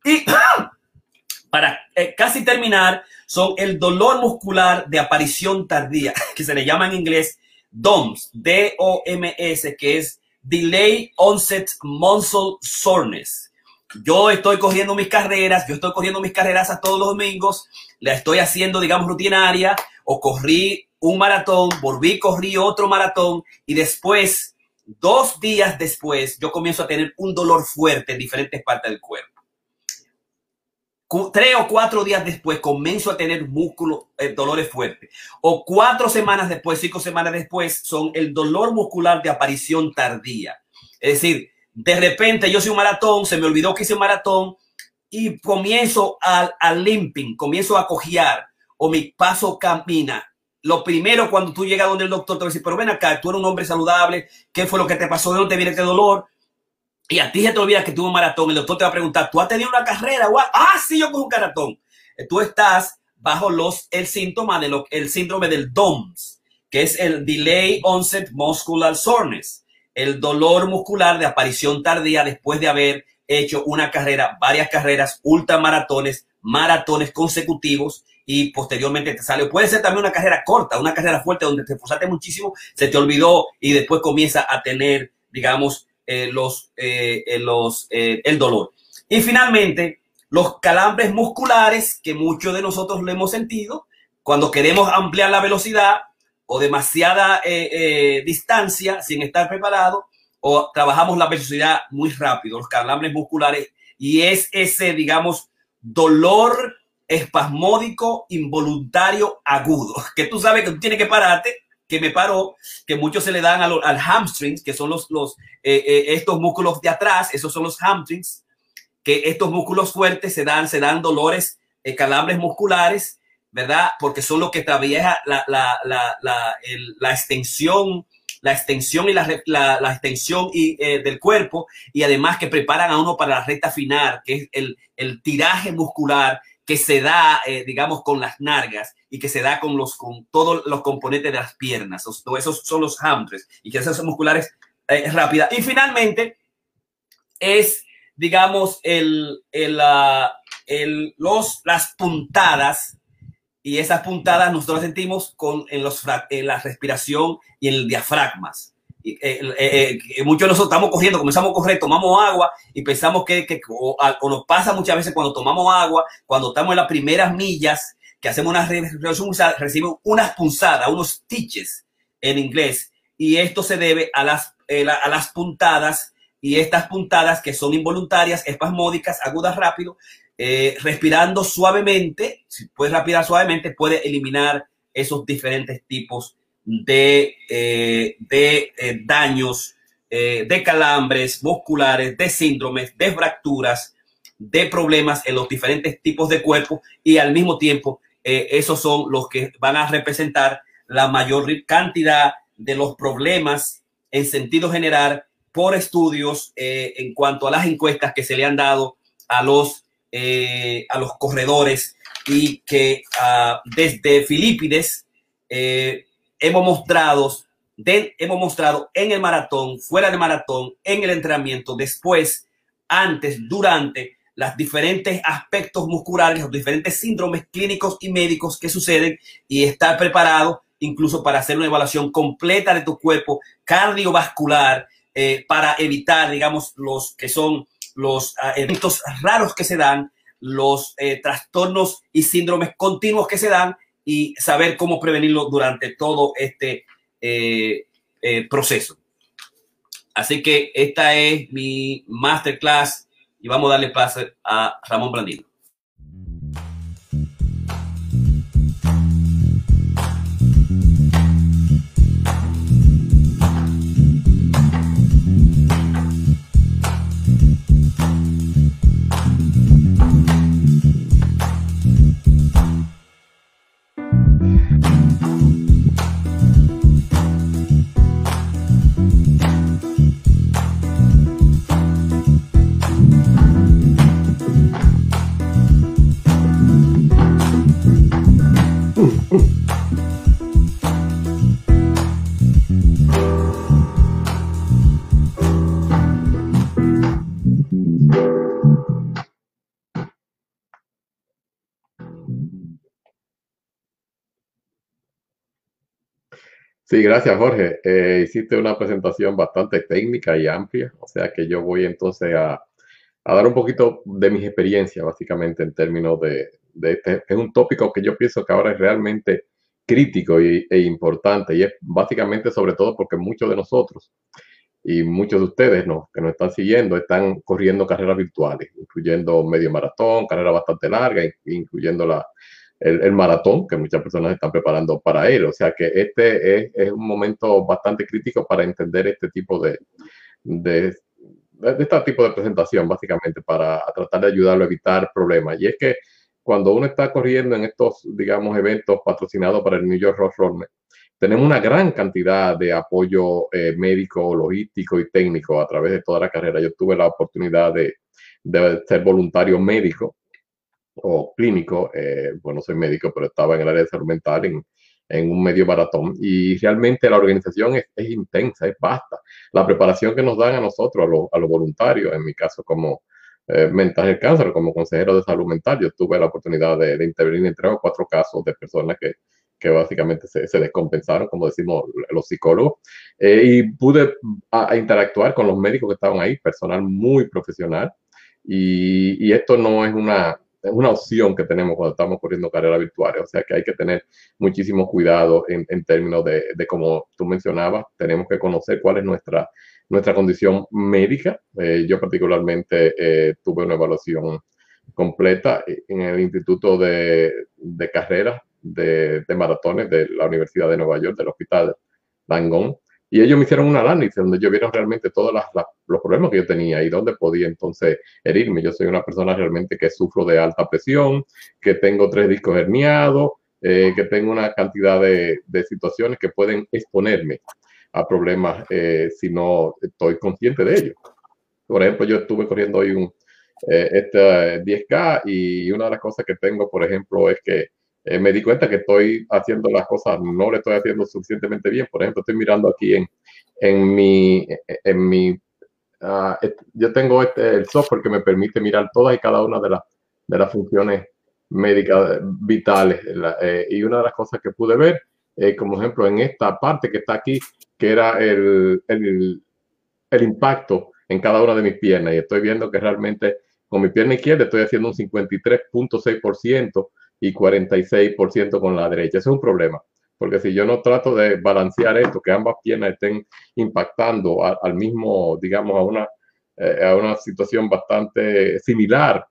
Y para eh, casi terminar, son el dolor muscular de aparición tardía, que se le llama en inglés DOMS, D-O-M-S, que es Delay Onset Muscle Soreness yo estoy cogiendo mis carreras, yo estoy cogiendo mis carreras a todos los domingos, la estoy haciendo, digamos, rutinaria, o corrí un maratón, volví, corrí otro maratón, y después, dos días después, yo comienzo a tener un dolor fuerte en diferentes partes del cuerpo. Tres o cuatro días después comienzo a tener músculo, eh, dolores fuertes. O cuatro semanas después, cinco semanas después, son el dolor muscular de aparición tardía. Es decir, de repente yo soy un maratón, se me olvidó que hice un maratón y comienzo al, al limping, comienzo a cojear o mi paso camina. Lo primero cuando tú llegas donde el doctor te va a decir, pero ven acá, tú eres un hombre saludable, ¿qué fue lo que te pasó? ¿De dónde viene este dolor? Y a ti se te olvida que tuvo un maratón. El doctor te va a preguntar, ¿tú has tenido una carrera? Ah, sí, yo con un maratón. Tú estás bajo los, el síntoma de el síndrome del DOMS, que es el Delay Onset Muscular Soreness el dolor muscular de aparición tardía después de haber hecho una carrera, varias carreras, ultramaratones, maratones consecutivos y posteriormente te sale. Puede ser también una carrera corta, una carrera fuerte donde te esforzaste muchísimo, se te olvidó y después comienza a tener, digamos, eh, los, eh, eh, los, el dolor. Y finalmente, los calambres musculares que muchos de nosotros lo hemos sentido cuando queremos ampliar la velocidad o demasiada distancia sin estar preparado o trabajamos la velocidad muy rápido, los calambres musculares y es ese, digamos, dolor espasmódico involuntario agudo, que tú sabes que tú tienes que pararte, que me paró, que muchos se le dan al hamstrings, que son los, los eh, estos músculos de atrás, esos son los hamstrings, que estos músculos fuertes se dan, se dan dolores, calambres musculares ¿verdad? Porque son los que trabaja la, la, la, la, extensión, la extensión y la, extensión y, eh, del cuerpo y además que preparan a uno para la recta final, que es el, el tiraje muscular que se da, eh, digamos, con las nargas y que se da con, los, con todos los componentes de las piernas. Esos, son los hamstrings y que esas musculares eh, rápidas. Y finalmente es, digamos, el, el, el, los, las puntadas y esas puntadas nosotros las sentimos con, en, los, en la respiración y en el diafragmas. Y, eh, eh, eh, muchos de nosotros estamos corriendo, comenzamos a correr, tomamos agua y pensamos que, que o, nos pasa muchas veces cuando tomamos agua, cuando estamos en las primeras millas, que hacemos una respiración, recibimos unas punzadas, unos stitches en inglés. Y esto se debe a las, a las puntadas y estas puntadas que son involuntarias, espasmódicas, agudas rápido, eh, respirando suavemente, si puedes respirar suavemente, puede eliminar esos diferentes tipos de, eh, de eh, daños, de calambres musculares, de síndromes, de fracturas, de problemas en los diferentes tipos de cuerpo y al mismo tiempo esos son los que van a representar la mayor cantidad de los problemas en sentido general por estudios eh, en cuanto a las encuestas que se le han dado a los, eh, a los corredores y que uh, desde Filipides eh, hemos mostrado hemos mostrado en el maratón, fuera de maratón, en el entrenamiento, después, antes, durante los diferentes aspectos musculares, los diferentes síndromes clínicos y médicos que suceden y estar preparado incluso para hacer una evaluación completa de tu cuerpo cardiovascular eh, para evitar, digamos, los que son los uh, eventos raros que se dan, los eh, trastornos y síndromes continuos que se dan y saber cómo prevenirlo durante todo este eh, proceso. Así que esta es mi masterclass y vamos a darle paso a Ramón Blandino. Sí, gracias Jorge. Eh, hiciste una presentación bastante técnica y amplia, o sea que yo voy entonces a, dar un poquito de mis experiencias, básicamente en términos de, de, este. Es un tópico que yo pienso que ahora es realmente crítico y, e importante y es básicamente sobre todo porque muchos de nosotros y muchos de ustedes ¿no? que nos están siguiendo están corriendo carreras virtuales, incluyendo medio maratón, carreras bastante largas, incluyendo la, el, maratón, que muchas personas están preparando para él. O sea que este es, un momento bastante crítico para entender este tipo de, de, este tipo de presentación, básicamente, para tratar de ayudarlo a evitar problemas. Y es que cuando uno está corriendo en estos, digamos, eventos patrocinados para el New York Road Runner, tenemos una gran cantidad de apoyo eh, médico, logístico y técnico a través de toda la carrera. Yo tuve la oportunidad de ser voluntario médico o clínico, eh, bueno, soy médico, pero estaba en el área de salud mental en, en un medio maratón y realmente la organización es, es, intensa, es vasta. La preparación que nos dan a nosotros, a, lo, a los voluntarios, en mi caso como eh, mental del cáncer, como consejero de salud mental, yo tuve la oportunidad de, de intervenir en tres o cuatro casos de personas que, que básicamente se, se, descompensaron, como decimos los psicólogos, eh, y pude a, a interactuar con los médicos que estaban ahí, personal muy profesional, y, y esto no es una, una opción que tenemos cuando estamos corriendo carreras virtuales. O sea que hay que tener muchísimo cuidado en, en términos de, de, como tú mencionabas, tenemos que conocer cuál es nuestra, nuestra condición médica. Eh, yo particularmente eh, tuve una evaluación completa en el Instituto de, de Carreras de, de, Maratones de la Universidad de Nueva York, del Hospital Langón. Y ellos me hicieron un análisis donde ellos vieron realmente todos los problemas que yo tenía y dónde podía entonces herirme. Yo soy una persona realmente que sufro de alta presión, que tengo tres discos herniados, eh, que tengo una cantidad de, de, situaciones que pueden exponerme a problemas eh, si no estoy consciente de ellos. Por ejemplo, yo estuve corriendo hoy un eh, este 10K y una de las cosas que tengo, por ejemplo, es que eh, me di cuenta que estoy haciendo las cosas, no le estoy haciendo suficientemente bien. Por ejemplo, estoy mirando aquí en, en mi, en mi uh, yo tengo este, el software que me permite mirar todas y cada una de, las de las funciones médicas vitales. La, eh, y una de las cosas que pude ver, eh, como ejemplo, en esta parte que está aquí, que era el, el, el impacto en cada una de mis piernas. Y estoy viendo que realmente con mi pierna izquierda estoy haciendo un 53.6% y 46% con la derecha. Ese es un problema, porque si yo no trato de balancear esto, que ambas piernas estén impactando a, al mismo, digamos, a una, eh, a una situación bastante similar,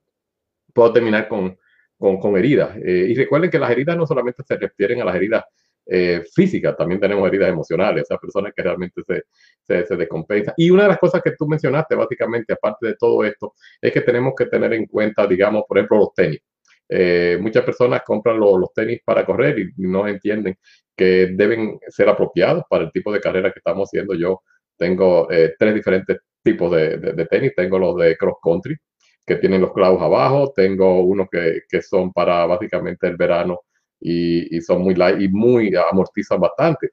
puedo terminar con, con, con heridas. Eh, y recuerden que las heridas no solamente se refieren a las heridas eh, físicas, también tenemos heridas emocionales, esas personas que realmente se, se, se descompensan. Y una de las cosas que tú mencionaste, básicamente, aparte de todo esto, es que tenemos que tener en cuenta, digamos, por ejemplo, los tenis. Eh, muchas personas compran lo, los tenis para correr y no entienden que deben ser apropiados para el tipo de carrera que estamos haciendo. Yo Tengo eh, tres diferentes tipos de, de, tenis. Tengo los de cross country, que tienen los clavos abajo. Tengo unos que, que son para básicamente el verano y, y, son muy light y muy amortizan bastante.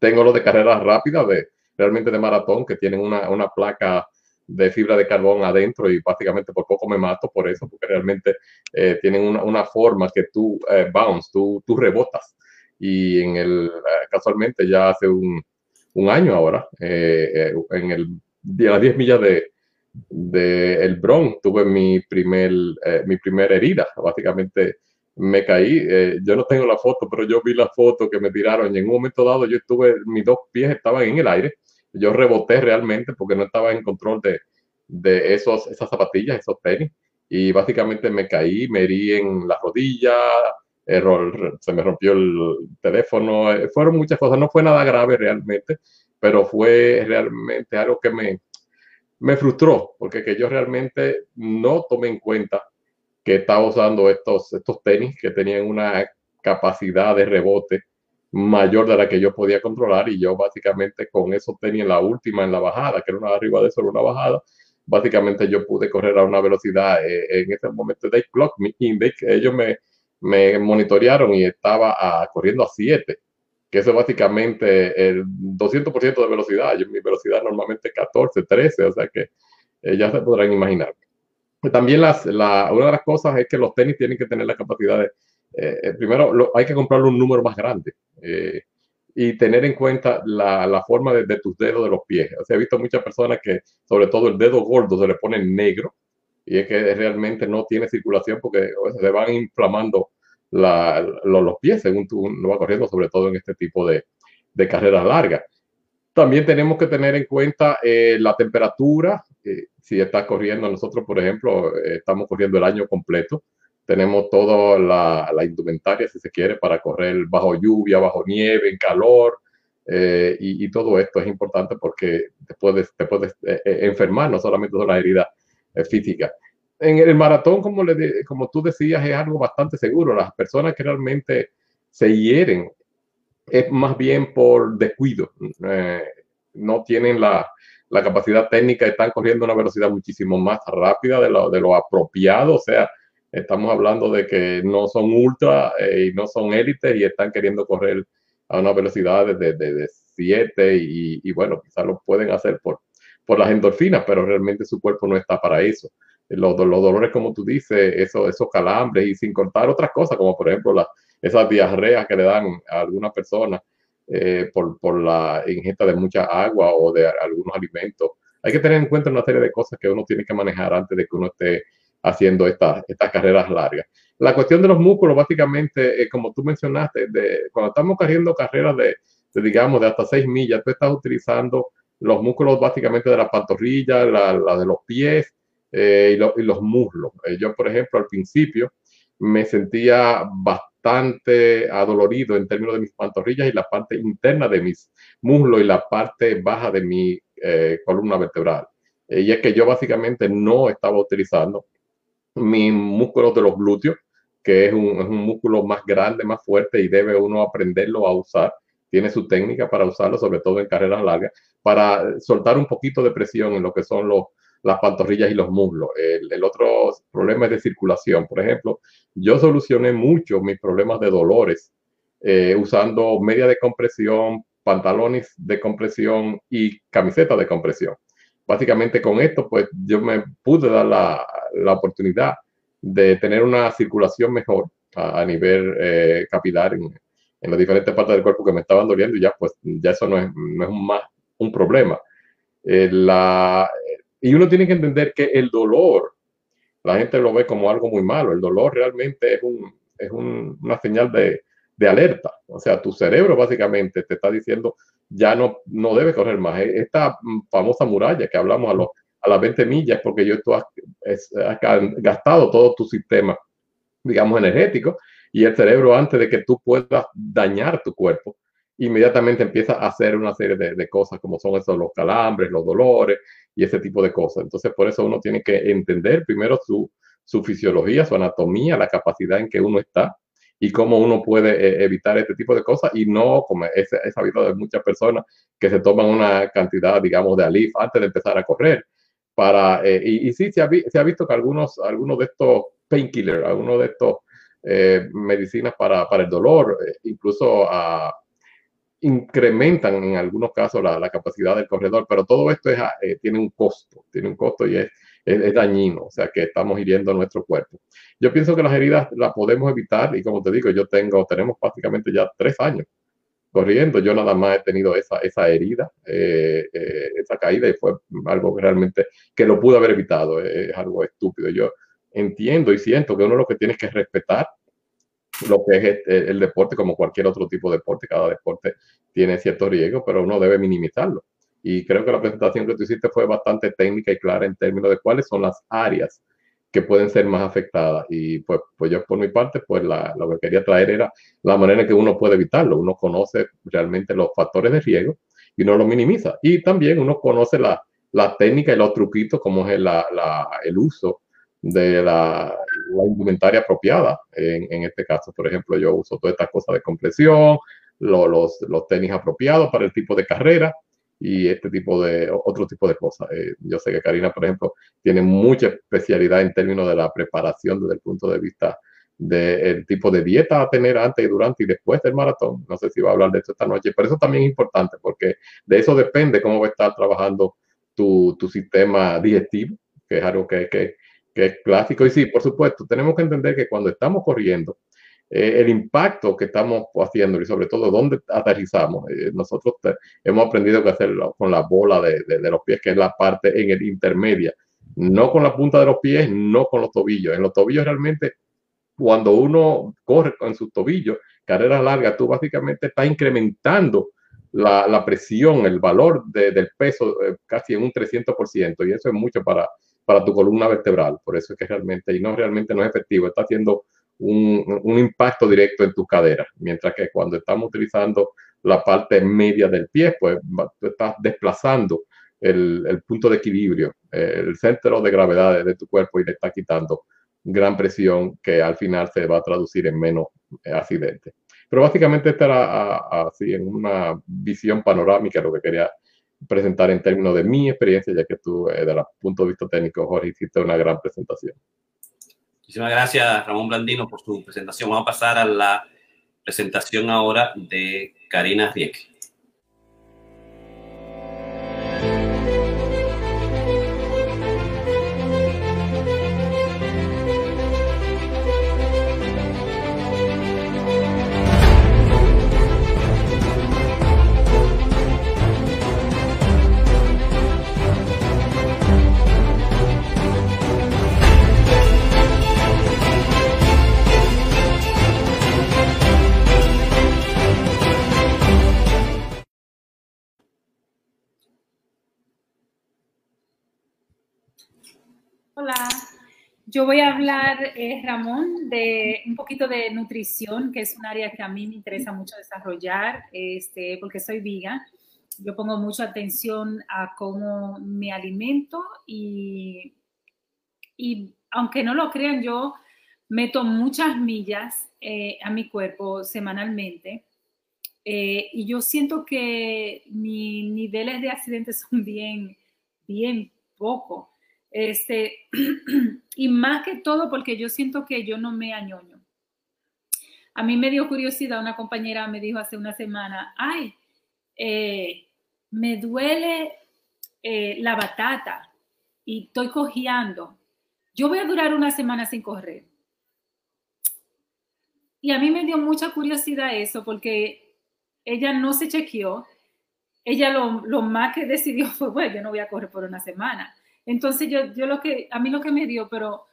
Tengo los de carreras rápidas, de, realmente de maratón, que tienen una, una placa de fibra de carbón adentro y básicamente por poco me mato por eso, porque realmente eh, tienen una, una, forma que tú eh, bounce, tú, tú rebotas. Y en el, eh, casualmente ya hace un, un año ahora, eh, en el, a las 10 millas de, de El Bronx, tuve mi primer, mi primera herida. Básicamente me caí. yo no tengo la foto, pero yo vi la foto que me tiraron y en un momento dado yo estuve, mis dos pies estaban en el aire yo reboté realmente porque no estaba en control de, de esos, esas zapatillas, esos tenis, y básicamente me caí, me herí en la rodilla, se me rompió el teléfono, eh, fueron muchas cosas, no fue nada grave realmente, pero fue realmente algo que me, me frustró, porque que yo realmente no tomé en cuenta que estaba usando estos, estos tenis que tenían una capacidad de rebote mayor de la que yo podía controlar y yo básicamente con eso tenía la última en la bajada, que era una arriba de solo una bajada, básicamente yo pude correr a una velocidad eh, en ese momento de clock, mi index, ellos me, me monitorearon y estaba corriendo a 7, que eso es básicamente el 200% de velocidad, yo, mi velocidad normalmente es 14, 13, o sea que eh, ya se podrán imaginar. También las, la, una de las cosas es que los tenis tienen que tener la capacidad de eh, eh, primero hay que comprarle un número más grande eh, y tener en cuenta la, forma de, tus dedos de los pies. O sea, he visto muchas personas que sobre todo el dedo gordo se le pone negro y es que realmente no tiene circulación porque se van inflamando la, los, pies según tú lo vas corriendo, sobre todo en este tipo de, de carreras largas. También tenemos que tener en cuenta la temperatura. Si estás corriendo, nosotros, por ejemplo, estamos corriendo el año completo tenemos toda la, la, indumentaria, si se quiere, para correr bajo lluvia, bajo nieve, en calor. Eh, y, todo esto es importante porque te puedes, te puedes eh, eh enfermar, no solamente son las heridas eh, físicas. En el maratón, como, le, como tú decías, es algo bastante seguro. Las personas que realmente se hieren es más bien por descuido. No tienen la, la, capacidad técnica, están corriendo a una velocidad muchísimo más rápida de lo, de lo apropiado. O sea, Estamos hablando de que no son ultra eh, y no son élites y están queriendo correr a una velocidad de, de, 7 y, bueno, quizás lo pueden hacer por, por las endorfinas, pero realmente su cuerpo no está para eso. Los, los dolores, como tú dices, eso, esos calambres y sin contar otras cosas, como por ejemplo la, esas diarreas que le dan a alguna persona eh, por, por la ingesta de mucha agua o de algunos alimentos. Hay que tener en cuenta una serie de cosas que uno tiene que manejar antes de que uno esté haciendo estas, carreras largas. La cuestión de los músculos, básicamente, eh, como tú mencionaste, de, cuando estamos corriendo carreras de, digamos, de hasta 6 millas, tú estás utilizando los músculos básicamente de la pantorrilla, la, la de los pies eh, y, lo, y, los muslos. Eh, yo, por ejemplo, al principio me sentía bastante adolorido en términos de mis pantorrillas y la parte interna de mis muslos y la parte baja de mi eh, columna vertebral. y es que yo básicamente no estaba utilizando mis músculos de los glúteos, que es un, es un, músculo más grande, más fuerte y debe uno aprenderlo a usar. Tiene su técnica para usarlo, sobre todo en carreras largas, para soltar un poquito de presión en lo que son los, las pantorrillas y los muslos. El, otro problema es de circulación. Por ejemplo, yo solucioné mucho mis problemas de dolores eh, usando media de compresión, pantalones de compresión y camiseta de compresión básicamente con esto, pues yo me pude dar la, la oportunidad de tener una circulación mejor a, nivel eh, capilar en, en, las diferentes partes del cuerpo que me estaban doliendo y ya, pues ya eso no es, no es un, más, un problema. Eh, la, y uno tiene que entender que el dolor, la gente lo ve como algo muy malo, el dolor realmente es, un, es un, una señal de, de alerta. O sea, tu cerebro básicamente te está diciendo, ya no, no debe correr más. E, esta famosa muralla que hablamos a, los, a las 20 millas, porque yo tú has, has gastado todo tu sistema, digamos, energético, y el cerebro, antes de que tú puedas dañar tu cuerpo, inmediatamente empieza a hacer una serie de, de cosas, como son esos los calambres, los dolores y ese tipo de cosas. Entonces, por eso uno tiene que entender primero su, su fisiología, su anatomía, la capacidad en que uno está y cómo uno puede eh, evitar este tipo de cosas y no, como he, sabido de muchas personas que se toman una cantidad, digamos, de alif antes de empezar a correr. Para, eh, y, sí, se ha, visto que algunos, algunos de estos painkillers, algunos de estos eh, medicinas para, para, el dolor, incluso a incrementan en algunos casos la, la, capacidad del corredor, pero todo esto es, tiene un costo, tiene un costo y es, es, dañino, o sea que estamos hiriendo nuestro cuerpo. Yo pienso que las heridas las podemos evitar y como te digo, yo tengo, tenemos prácticamente ya tres años corriendo, yo nada más he tenido esa, esa herida, eh, eh, esa caída y fue algo realmente que lo pude haber evitado, es algo estúpido. Yo entiendo y siento que uno lo que tiene que respetar lo que es el, deporte, como cualquier otro tipo de deporte, cada deporte tiene cierto riesgo, pero uno debe minimizarlo. Y creo que la presentación que tú hiciste fue bastante técnica y clara en términos de cuáles son las áreas que pueden ser más afectadas. Y pues, pues yo por mi parte, pues la, lo que quería traer era la manera en que uno puede evitarlo. Uno conoce realmente los factores de riesgo y uno lo minimiza. Y también uno conoce la, la técnica y los truquitos, como es la, la, el uso de la, indumentaria apropiada. En, en, este caso, por ejemplo, yo uso todas estas cosas de compresión, los, los, tenis apropiados para el tipo de carrera y este tipo de otro tipo de cosas. Eh, yo sé que Karina, por ejemplo, tiene mucha especialidad en términos de la preparación desde el punto de vista del tipo de dieta a tener antes y durante y después del maratón. No sé si va a hablar de esto esta noche, pero eso también es importante porque de eso depende cómo va a estar trabajando tu, tu sistema digestivo, que es algo que, que, que es clásico. Y sí, por supuesto, tenemos que entender que cuando estamos corriendo, eh, el impacto que estamos haciendo y sobre todo dónde aterrizamos. Eh, nosotros hemos aprendido que hacerlo con la bola de, de, los pies, que es la parte en el intermedia, no con la punta de los pies, no con los tobillos. En los tobillos realmente, cuando uno corre con sus tobillos, carrera larga, tú básicamente estás incrementando la, la presión, el valor de, del peso eh, casi en un 300%, y eso es mucho para, para tu columna vertebral. Por eso es que realmente, y no realmente no es efectivo, está haciendo un, impacto directo en tu cadera, mientras que cuando estamos utilizando la parte media del pie, pues tú estás desplazando el, el punto de equilibrio, el centro de gravedad de tu cuerpo y le está quitando gran presión que al final se va a traducir en menos accidentes. Pero básicamente esta era así en una visión panorámica lo que quería presentar en términos de mi experiencia, ya que tú, eh, desde el punto de vista técnico, Jorge, hiciste una gran presentación. Muchísimas gracias, Ramón Blandino, por su presentación. Vamos a pasar a la presentación ahora de Karina Rieke. Hola, yo voy a hablar, eh, Ramón, de un poquito de nutrición, que es un área que a mí me interesa mucho desarrollar, este, porque soy vegan. Yo pongo mucha atención a cómo me alimento y, y aunque no lo crean, yo meto muchas millas eh, a mi cuerpo semanalmente. Eh, y yo siento que mis niveles de accidentes son bien, bien poco. Este, y más que todo porque yo siento que yo no me añoño. A mí me dio curiosidad, una compañera me dijo hace una semana, ay, eh, me duele eh, la batata y estoy cojeando. Yo voy a durar una semana sin correr. Y a mí me dio mucha curiosidad eso porque ella no se chequeó. Ella lo, lo más que decidió fue, bueno, yo no voy a correr por una semana. Entonces yo, yo lo que, a mí lo que me dio, pero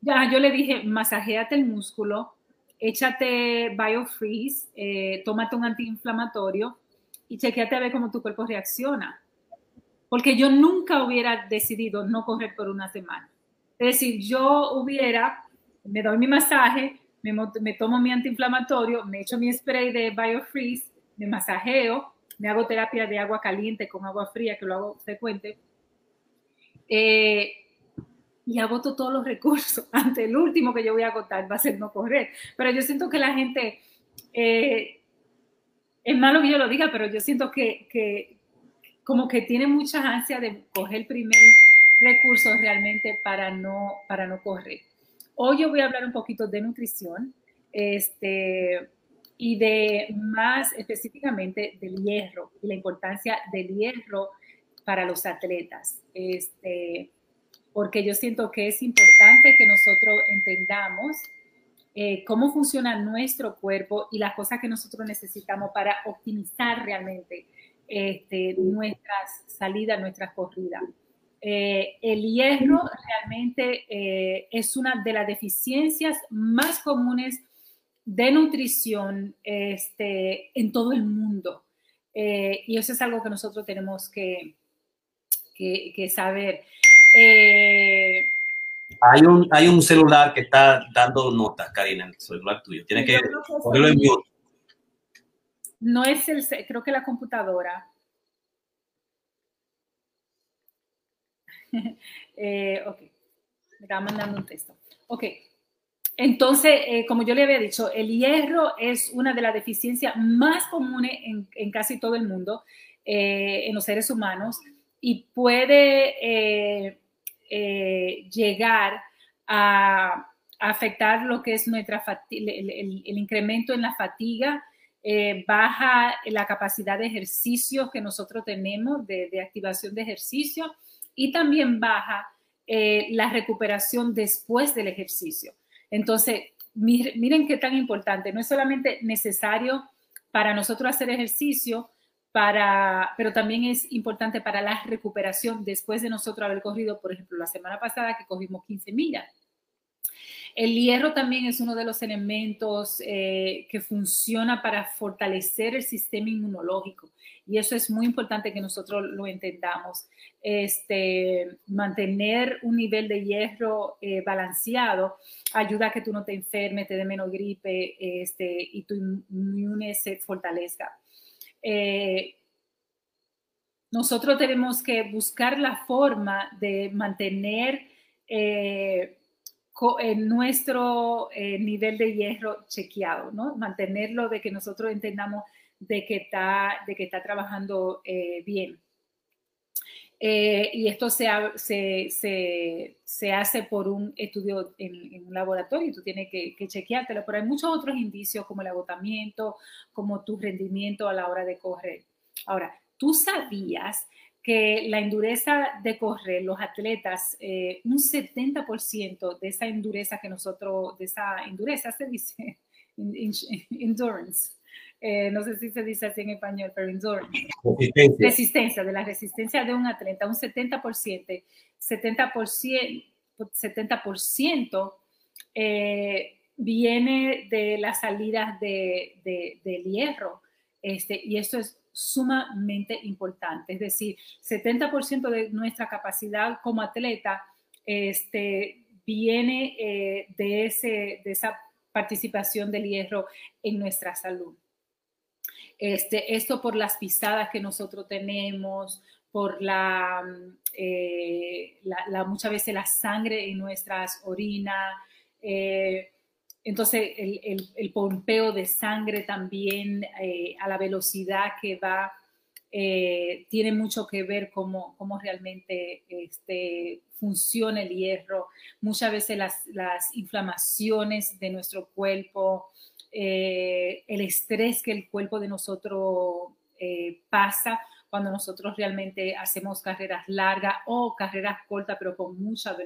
ya yo le dije, masajéate el músculo, échate BioFreeze, eh, tómate un antiinflamatorio y chequeate a ver cómo tu cuerpo reacciona. Porque yo nunca hubiera decidido no correr por una semana. Es decir, yo hubiera, me doy mi masaje, me, me tomo mi antiinflamatorio, me echo mi spray de BioFreeze, me masajeo, me hago terapia de agua caliente con agua fría, que lo hago frecuente, eh, y agoto todos los recursos. Ante el último que yo voy a agotar va a ser no correr. Pero yo siento que la gente, eh, es malo que yo lo diga, pero yo siento que, que como que tiene mucha ansia de coger el primer recurso realmente para no, para no correr. Hoy yo voy a hablar un poquito de nutrición este, y de más específicamente del hierro y la importancia del hierro para los atletas. Este, porque yo siento que es importante que nosotros entendamos eh, cómo funciona nuestro cuerpo y las cosas que nosotros necesitamos para optimizar realmente este, nuestras salidas, nuestras corridas. Eh, el hierro realmente eh, es una de las deficiencias más comunes de nutrición este, en todo el mundo. y eso es algo que nosotros tenemos que, que saber. Eh, hay, un, hay un celular que está dando notas, Karina, el celular tuyo. Tiene que ponerlo en mute. No es el, creo que la computadora. eh, ok, me estaba mandando un texto. Ok, entonces, eh, como yo le había dicho, el hierro es una de las deficiencias más comunes en, en casi todo el mundo, eh, en los seres humanos, y puede eh, eh, llegar a, afectar lo que es nuestra el, incremento en la fatiga, eh, baja la capacidad de ejercicio que nosotros tenemos, de, de activación de ejercicio, y también baja la recuperación después del ejercicio. Entonces, miren qué tan importante, no es solamente necesario para nosotros hacer ejercicio, para, pero también es importante para la recuperación después de nosotros haber corrido, por ejemplo, la semana pasada que cogimos 15 millas. El hierro también es uno de los elementos eh, que funciona para fortalecer el sistema inmunológico y eso es muy importante que nosotros lo entendamos. Este, mantener un nivel de hierro eh, balanceado ayuda a que tú no te enfermes, te dé menos gripe este, y tu inmune se fortalezca. Eh, nosotros tenemos que buscar la forma de mantener eh, eh, nuestro nivel de hierro chequeado, ¿no? Mantenerlo de que nosotros entendamos de que está, de que está trabajando bien. Y esto se, se, se, hace por un estudio en, un laboratorio y tú tienes que, que, chequeártelo, pero hay muchos otros indicios como el agotamiento, como tu rendimiento a la hora de correr. Ahora, tú sabías que la endureza de correr, los atletas, eh, un 70% de esa endureza que nosotros, de esa endureza se dice, endurance, eh, no sé si se dice así en español, pero endurance. Resistencia. resistencia. de la resistencia de un atleta, un 70%, 70%, 70% eh, viene de las salidas de, de, del hierro. Este, y esto es sumamente importante. Es decir, 70% de nuestra capacidad como atleta este, viene eh, de, ese, de esa participación del hierro en nuestra salud. Este, esto por las pisadas que nosotros tenemos, por la, eh, la, muchas veces la sangre en nuestras orinas. Eh, entonces, el, el, pompeo de sangre también eh, a la velocidad que va tiene mucho que ver cómo, cómo realmente este, funciona el hierro. Muchas veces las, las inflamaciones de nuestro cuerpo, eh, el estrés que el cuerpo de nosotros eh, pasa cuando nosotros realmente hacemos carreras largas o carreras cortas, pero con mucha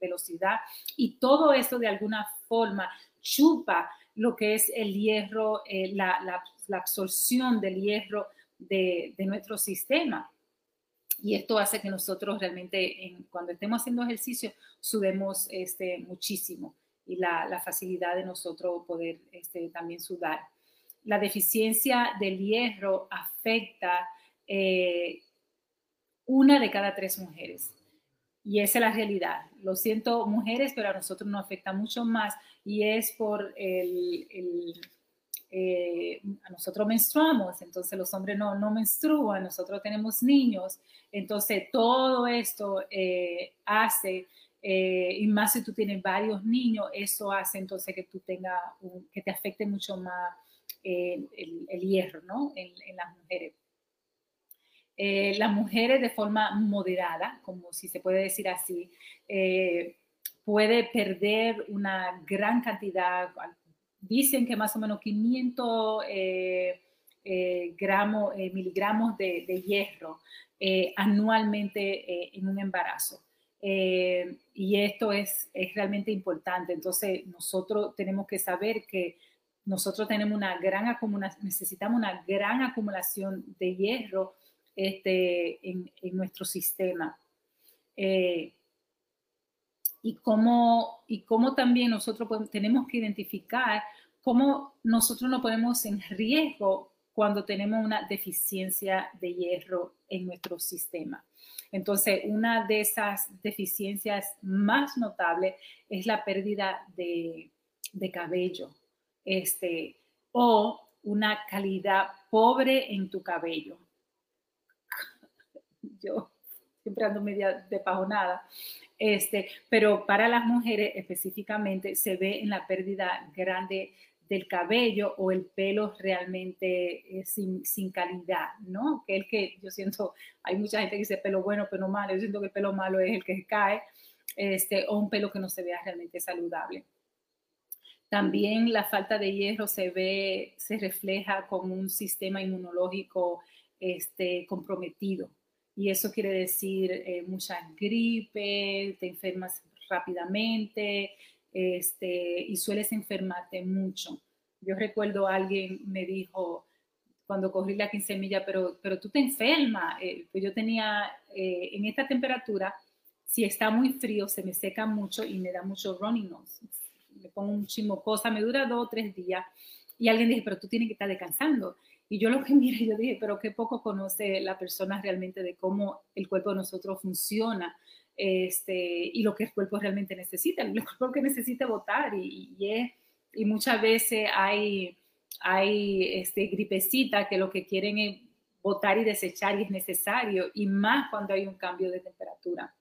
velocidad. Y todo esto de alguna forma chupa lo que es el hierro, eh, la, la, absorción del hierro de, de, nuestro sistema. Y esto hace que nosotros realmente, cuando estemos haciendo ejercicio, sudemos este, muchísimo y la, facilidad de nosotros poder este, también sudar. La deficiencia del hierro afecta eh, una de cada tres mujeres. Y esa es la realidad. Lo siento, mujeres, pero a nosotros nos afecta mucho más y es por el... Eh, a nosotros menstruamos, entonces los hombres no, no menstruan, nosotros tenemos niños, entonces todo esto eh, hace eh, y más si tú tienes varios niños, eso hace entonces que tú tengas, que te afecte mucho más el, hierro, ¿no? En, las mujeres. Eh, las mujeres de forma moderada, como si se puede decir así, eh, puede perder una gran cantidad, dicen que más o menos 500 gramos, miligramos de, hierro anualmente en un embarazo. Eh, y esto es, es realmente importante. Entonces, nosotros tenemos que saber que nosotros tenemos una gran acumulación, necesitamos una gran acumulación de hierro este, en, en nuestro sistema. Eh, y cómo, y cómo también nosotros tenemos que identificar cómo nosotros nos ponemos en riesgo cuando tenemos una deficiencia de hierro en nuestro sistema. Entonces, una de esas deficiencias más notables es la pérdida de, cabello este, o una calidad pobre en tu cabello. Yo siempre ando media de pajonada. Este, pero para las mujeres específicamente se ve en la pérdida grande del cabello o el pelo realmente eh, sin, calidad, ¿no? Que el que yo siento, hay mucha gente que dice pelo bueno, pelo malo, yo siento que el pelo malo es el que cae, este, o un pelo que no se vea realmente saludable. También la falta de hierro se ve, se refleja con un sistema inmunológico este, comprometido. Y eso quiere decir eh, mucha gripe, te enfermas rápidamente, este, y sueles enfermarte mucho. Yo recuerdo alguien me dijo cuando corrí la 15 millas, pero, pero tú te enfermas. Eh, pues yo tenía eh, en esta temperatura, si está muy frío, se me seca mucho y me da mucho running nose. Me pongo un chimo cosa, me dura dos o tres días. Y alguien dice, pero tú tienes que estar descansando. Y yo lo que miré, yo dije, pero qué poco conoce la persona realmente de cómo el cuerpo de nosotros funciona este, y lo que el cuerpo realmente necesita. El cuerpo que necesita votar y, y, muchas veces hay, hay este, gripecita que lo que quieren es votar y desechar y es necesario y más cuando hay un cambio de temperatura.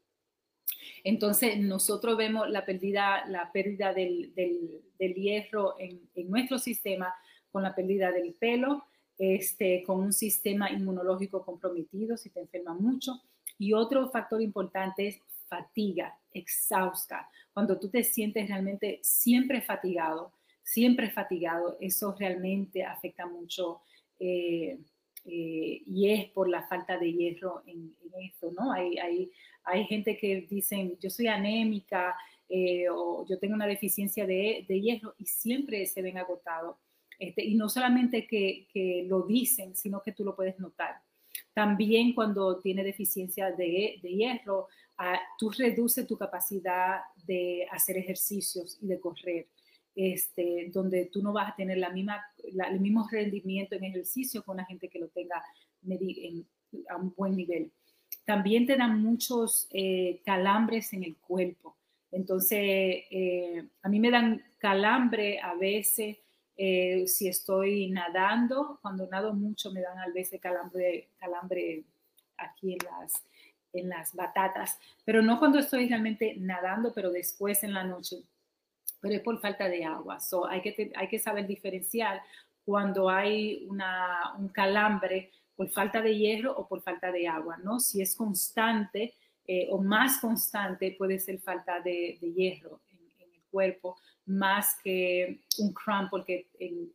Entonces, nosotros vemos la pérdida, la pérdida del, del, hierro en, en, nuestro sistema con la pérdida del pelo, este, con un sistema inmunológico comprometido si te enferma mucho. Y otro factor importante es fatiga, exhausta. Cuando tú te sientes realmente siempre fatigado, siempre fatigado, eso realmente afecta mucho eh, eh, y es por la falta de hierro en, esto, ¿no? Hay, hay, hay, gente que dicen, yo soy anémica eh, o yo tengo una deficiencia de, de, hierro y siempre se ven agotados. Este, y no solamente que, que lo dicen, sino que tú lo puedes notar. También cuando tiene deficiencia de, de hierro, ah, tú reduces tu capacidad de hacer ejercicios y de correr. Este, donde tú no vas a tener la misma, el mismo rendimiento en ejercicio con la gente que lo tenga en, a un buen nivel. También te dan muchos eh, calambres en el cuerpo. Entonces, eh, a mí me dan calambre a veces eh, si estoy nadando, cuando nado mucho me dan a veces calambre, calambre aquí en las, en las batatas, pero no cuando estoy realmente nadando, pero después en la noche, pero es por falta de agua. So, hay, que hay que saber diferenciar cuando hay una, un calambre por falta de hierro o por falta de agua, ¿no? Si es constante eh, o más constante, puede ser falta de, de hierro en, el cuerpo más que un cramp porque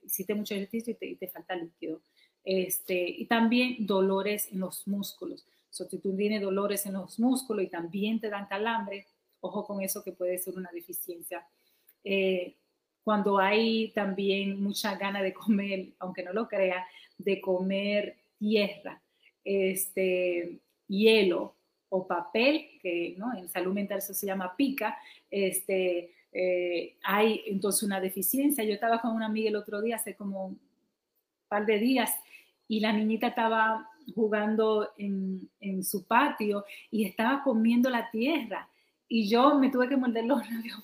hiciste mucho ejercicio y te, falta líquido. Este, y también dolores en los músculos. So, si tú tienes dolores en los músculos y también te dan calambre, ojo con eso que puede ser una deficiencia. Eh, cuando hay también mucha gana de comer, aunque no lo crea, de comer tierra, este, hielo o papel, que ¿no? en salud mental eso se llama pica, este, eh, hay entonces una deficiencia. Yo estaba con una amiga el otro día, hace como un par de días, y la niñita estaba jugando en, en su patio y estaba comiendo la tierra. Y yo me tuve que morder los labios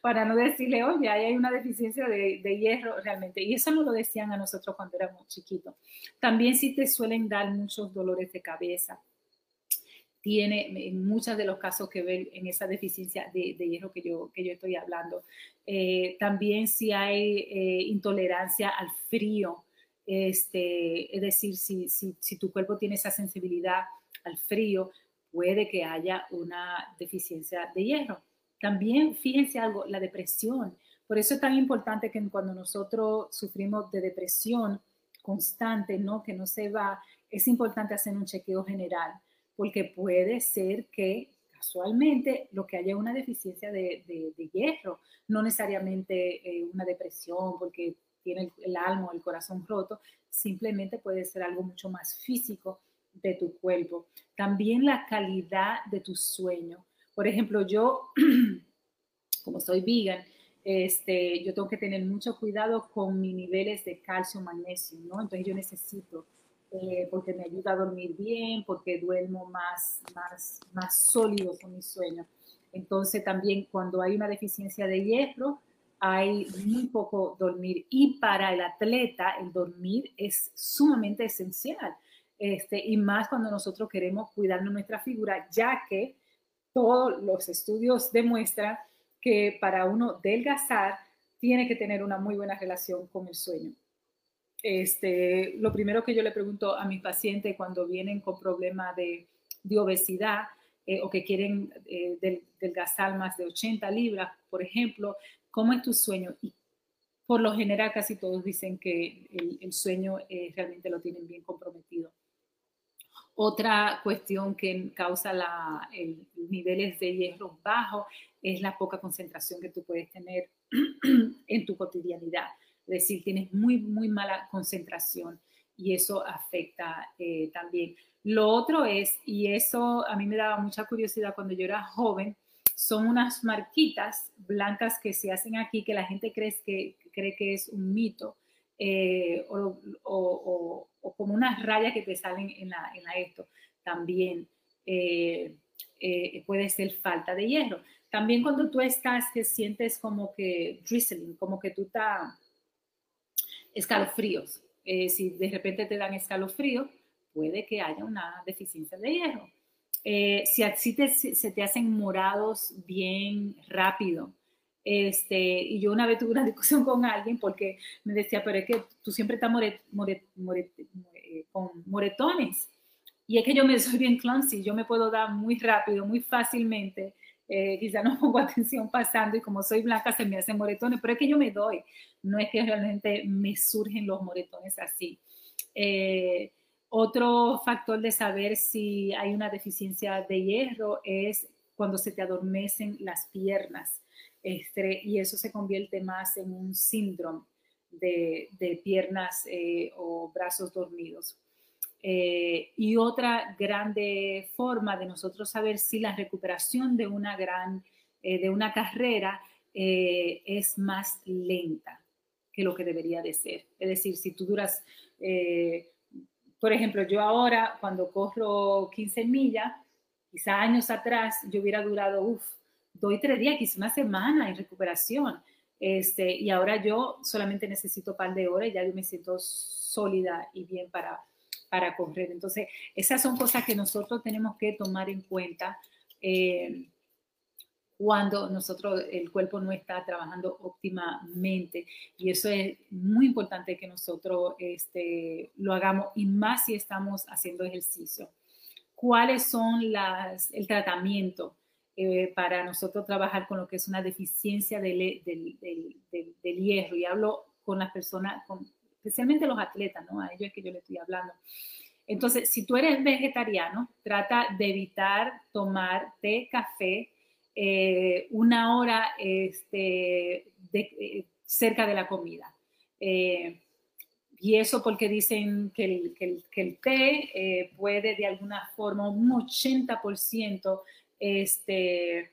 para no decirle, oye, ahí hay una deficiencia de, de, hierro realmente. Y eso no lo decían a nosotros cuando éramos chiquitos. También sí te suelen dar muchos dolores de cabeza. Tiene en muchos de los casos que ver en esa deficiencia de, hierro que yo, que yo estoy hablando. Eh, también si hay eh, intolerancia al frío, este, es decir, si, si, si, tu cuerpo tiene esa sensibilidad al frío, puede que haya una deficiencia de hierro. También, fíjense algo, la depresión. Por eso es tan importante que cuando nosotros sufrimos de depresión constante, ¿no? que no se va, es importante hacer un chequeo general porque puede ser que casualmente lo que haya una deficiencia de, hierro, no necesariamente eh, una depresión porque tiene el, alma o el corazón roto, simplemente puede ser algo mucho más físico de tu cuerpo. También la calidad de tu sueño. Por ejemplo, yo, como soy vegan, este, yo tengo que tener mucho cuidado con mis niveles de calcio, magnesio, ¿no? Entonces yo necesito eh, porque me ayuda a dormir bien, porque duermo más, más, más sólido con mi sueño. Entonces también cuando hay una deficiencia de hierro, hay muy poco dormir y para el atleta el dormir es sumamente esencial. Este, y más cuando nosotros queremos cuidar nuestra figura, ya que todos los estudios demuestran que para uno delgazar tiene que tener una muy buena relación con el sueño este, lo primero que yo le pregunto a mis pacientes cuando vienen con problemas de, obesidad eh, o que quieren eh, delgazar más de 80 libras, por ejemplo, ¿cómo es tu sueño? Y por lo general casi todos dicen que el, sueño eh, realmente lo tienen bien comprometido. Otra cuestión que causa la, el, niveles de hierro bajo es la poca concentración que tú puedes tener en tu cotidianidad. Decir, tienes muy, muy mala concentración y eso afecta eh, también. Lo otro es, y eso a mí me daba mucha curiosidad cuando yo era joven, son unas marquitas blancas que se hacen aquí que la gente cree que, cree que es un mito eh, o, como unas rayas que te salen en la, esto. También eh, puede ser falta de hierro. También cuando tú estás que sientes como que drizzling, como que tú estás escalofríos. Eh, si de repente te dan escalofríos, puede que haya una deficiencia de hierro. Eh, si así se te hacen morados bien rápido, este, y yo una vez tuve una discusión con alguien porque me decía, pero es que tú siempre estás eh, con moretones. Y es que yo me soy bien clumsy, yo me puedo dar muy rápido, muy fácilmente eh, quizá no pongo atención pasando y como soy blanca se me hacen moretones, pero es que yo me doy, no es que realmente me surgen los moretones así. Eh, otro factor de saber si hay una deficiencia de hierro es cuando se te adormecen las piernas este, y eso se convierte más en un síndrome de, piernas eh, o brazos dormidos. Eh, y otra grande forma de nosotros saber si la recuperación de una gran, eh, de una carrera eh, es más lenta que lo que debería de ser. Es decir, si tú duras, por ejemplo, yo ahora cuando corro 15 millas, quizá años atrás yo hubiera durado, uff, doy tres días, quizá una semana en recuperación. Este, y ahora yo solamente necesito un par de horas y ya yo me siento sólida y bien para, para correr. Entonces, esas son cosas que nosotros tenemos que tomar en cuenta eh, cuando nosotros, el cuerpo no está trabajando óptimamente. Y eso es muy importante que nosotros este, lo hagamos y más si estamos haciendo ejercicio. ¿Cuáles son las, el tratamiento? Eh, para nosotros trabajar con lo que es una deficiencia del, del, del, hierro. Y hablo con las personas, con especialmente los atletas, ¿no? A ellos es que yo le estoy hablando. Entonces, si tú eres vegetariano, trata de evitar tomar té, café, eh, una hora este, eh, cerca de la comida. Eh, y eso porque dicen que el, que el, té puede de alguna forma, un 80%, este,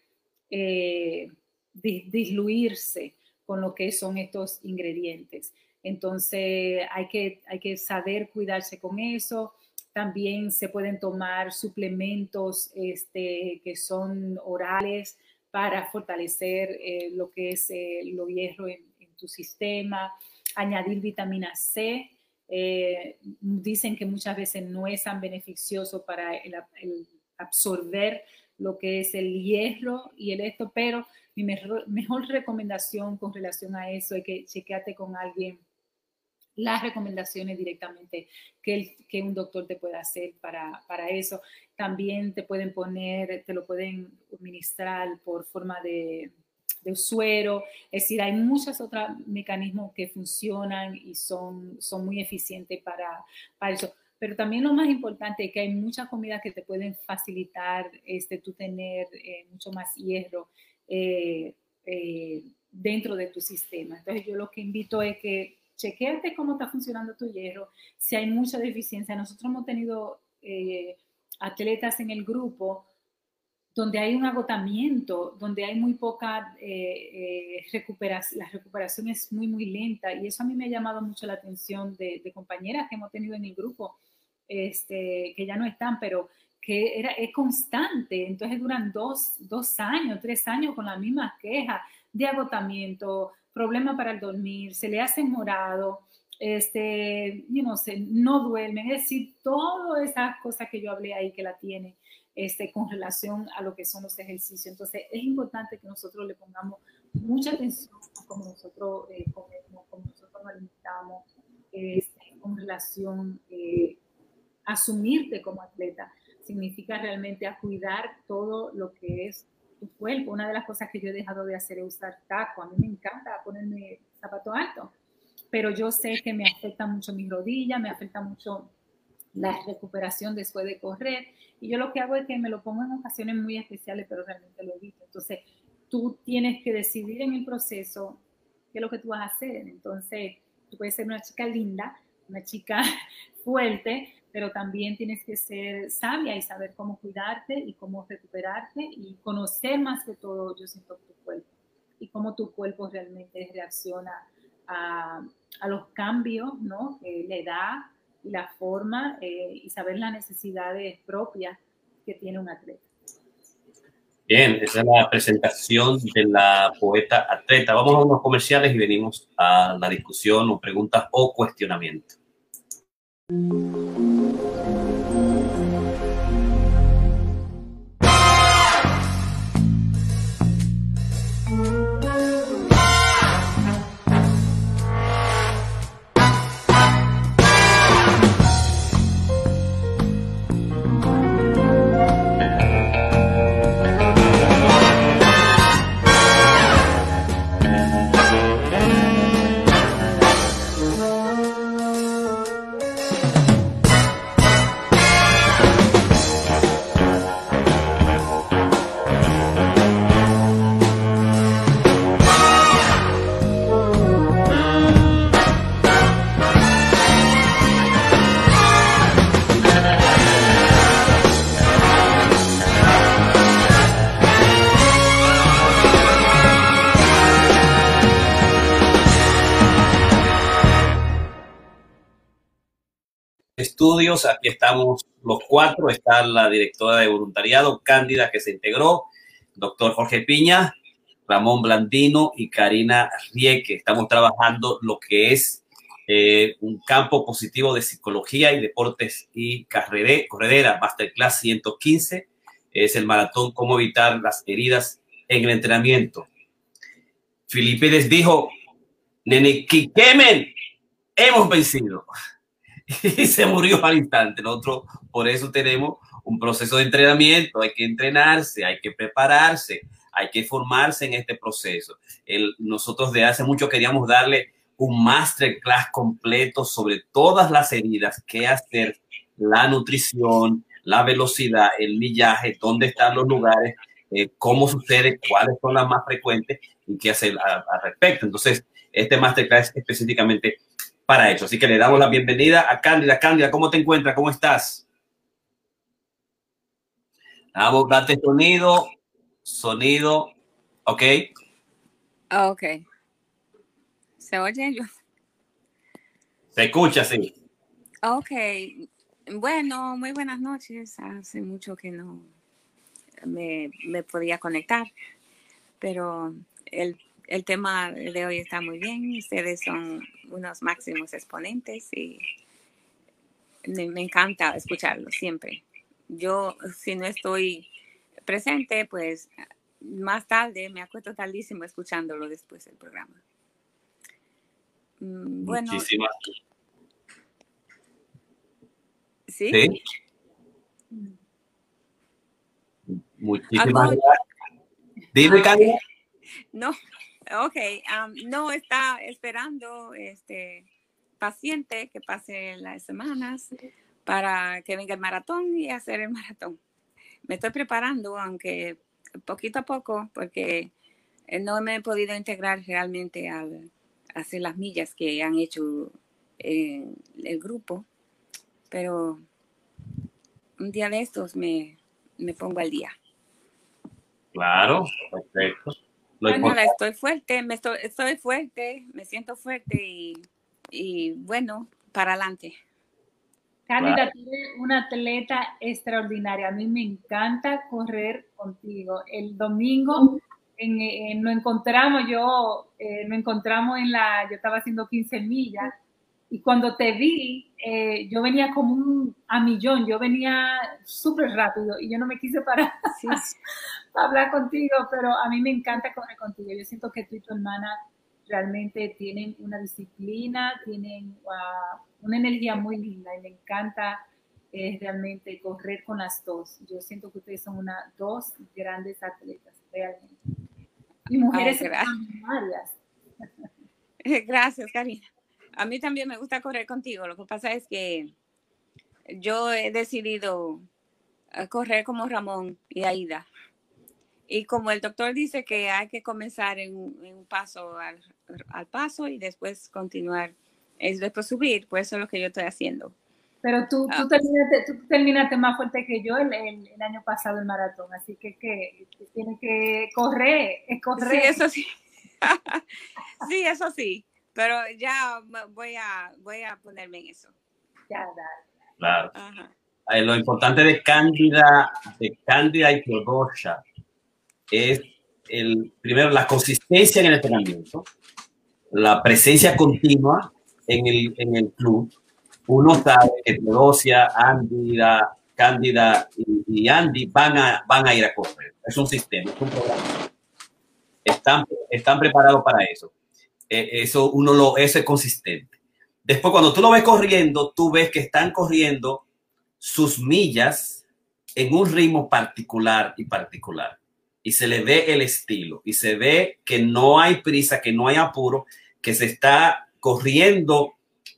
disluirse con lo que son estos ingredientes. Entonces hay que, hay que saber cuidarse con eso. También se pueden tomar suplementos este, que son orales para fortalecer eh, lo que es eh, lo hierro en, tu sistema, añadir vitamina C. Eh, dicen que muchas veces no es tan beneficioso para absorber lo que es el hierro y el esto, pero mi mejor, recomendación con relación a eso es que chequeate con alguien las recomendaciones directamente que, un doctor te pueda hacer para, para, eso. También te pueden poner, te lo pueden administrar por forma de, de suero, es decir, hay muchos otros mecanismos que funcionan y son, son muy eficientes para, para eso. Pero también lo más importante es que hay muchas comidas que te pueden facilitar este, tú tener eh, mucho más hierro eh, eh, dentro de tu sistema. Entonces yo lo que invito es que chequeate cómo está funcionando tu hierro, si hay mucha deficiencia. Nosotros hemos tenido atletas en el grupo donde hay un agotamiento, donde hay muy poca recuperación, la recuperación es muy, muy lenta y eso a mí me ha llamado mucho la atención de, de compañeras que hemos tenido en el grupo este, que ya no están, pero que era, es constante. Entonces duran dos, dos años, tres años con las mismas quejas de agotamiento, problema para el dormir, se le hace morado, este, you know, se, no duermen, es decir, todas esas cosas que yo hablé ahí que la tiene este, con relación a lo que son los ejercicios. Entonces, es importante que nosotros le pongamos mucha atención a cómo nosotros eh, comemos, cómo nosotros nos alimentamos, este, con relación eh, asumirte como atleta, significa realmente a cuidar todo lo que es cuerpo. Una de las cosas que yo he dejado de hacer es usar taco. A mí me encanta ponerme zapato alto, pero yo sé que me afecta mucho mi rodilla, me afecta mucho la recuperación después de correr. Y yo lo que hago es que me lo pongo en ocasiones muy especiales, pero realmente lo evito. Entonces, tú tienes que decidir en el proceso qué es lo que tú vas a hacer. Entonces, tú puedes ser una chica linda, una chica fuerte, pero también tienes que ser sabia y saber cómo cuidarte y cómo recuperarte y conocer más que todo, yo siento, tu cuerpo y cómo tu cuerpo realmente reacciona a, a los cambios, ¿no? Eh, la edad y la forma eh, y saber las necesidades propias que tiene un atleta. Bien, esa es la presentación de la poeta atleta. Vamos a unos comerciales y venimos a la discusión o preguntas o cuestionamiento. Estudios. Aquí estamos los cuatro. Está la directora de voluntariado, Cándida, que se integró, doctor Jorge Piña, Ramón Blandino y Karina Rieke. Estamos trabajando lo que es eh, un campo positivo de psicología y deportes y corredera, Masterclass 115. Es el maratón, cómo evitar las heridas en el entrenamiento. Filipides dijo, Nene, quemen, hemos vencido. y se murió al instante. Nosotros por eso tenemos un proceso de entrenamiento, hay que entrenarse, hay que prepararse, hay que formarse en este proceso. El, nosotros de hace mucho queríamos darle un masterclass completo sobre todas las heridas, qué hacer, la nutrición, la velocidad, el millaje, dónde están los lugares, eh, cómo sucede, cuáles son las más frecuentes y qué hacer al respecto. Entonces, este masterclass específicamente para eso. Así que le damos la bienvenida a Cándida. Cándida, ¿cómo te encuentras? ¿Cómo estás? Date sonido, sonido, ¿ok? Ok. ¿Se oye yo? Se escucha, sí. Ok. Bueno, muy buenas noches. Hace mucho que no me, me podía conectar, pero el el tema de hoy está muy bien. Ustedes son unos máximos exponentes y me, encanta escucharlo siempre. yo, si no estoy presente, pues más tarde me acuesto tardísimo escuchándolo después del programa. Mm, bueno. Muchísimas. ¿Sí? Sí. Muchísimas gracias. Dime, Ah, Karina. No, ok, am, no está esperando este paciente que pase las semanas para que venga el maratón y hacer el maratón. Me estoy preparando, aunque poquito a poco, porque eh, no me he podido integrar realmente al hacer las millas que han hecho el grupo, pero un día de estos me, me pongo al día. Claro, perfecto. Lo Bueno, importante- estoy fuerte, me estoy, estoy fuerte, me siento fuerte y, y bueno, para adelante. Cándida, tú eres una atleta extraordinaria. A mí me encanta correr contigo. El domingo en, en- nos encontramos, yo eh, nos encontramos en la, yo estaba haciendo 15 millas y cuando te vi, eh, yo venía como un a millón, yo venía súper rápido y yo no me quise parar Sí, para hablar contigo, pero a mí me encanta correr contigo. Yo siento que tú y tu hermana realmente tienen una disciplina, tienen ah, una energía muy linda y me encanta eh, realmente correr con las dos. Yo siento que ustedes son una, dos grandes atletas, realmente. Y mujeres Ay, gracias. Gracias, Karina. A mí también me gusta correr contigo. Lo que pasa es que yo he decidido eh, correr como Ramón y Aida. Y como el doctor dice que hay que comenzar en, un- paso al, al paso y después continuar, es después subir, pues eso es lo que yo estoy haciendo. Pero tú, Ah. tú, terminaste, tú terminaste más fuerte que yo el, el- el año pasado el maratón, así que, que, que tienes que correr, es Sí, correr. eso sí. sí, eso sí. Pero ya voy a, voy a ponerme en eso. Ya, dale. Claro. Ajá. Eh, lo importante de Cándida, de Cándida y Teodosia es el, primero la consistencia en el entrenamiento, la presencia continua en el, en el club. Uno sabe que Teodosia, Ándida, Cándida y, y Andy van a, van a ir a correr. Es un sistema, es un programa. Están, están preparados para eso. Eh, eso uno lo, eso es consistente. Después, cuando tú lo ves corriendo, tú ves que están corriendo sus millas en un ritmo particular y particular. Y se le ve el estilo y se ve que no hay prisa, que no hay apuro, que se está corriendo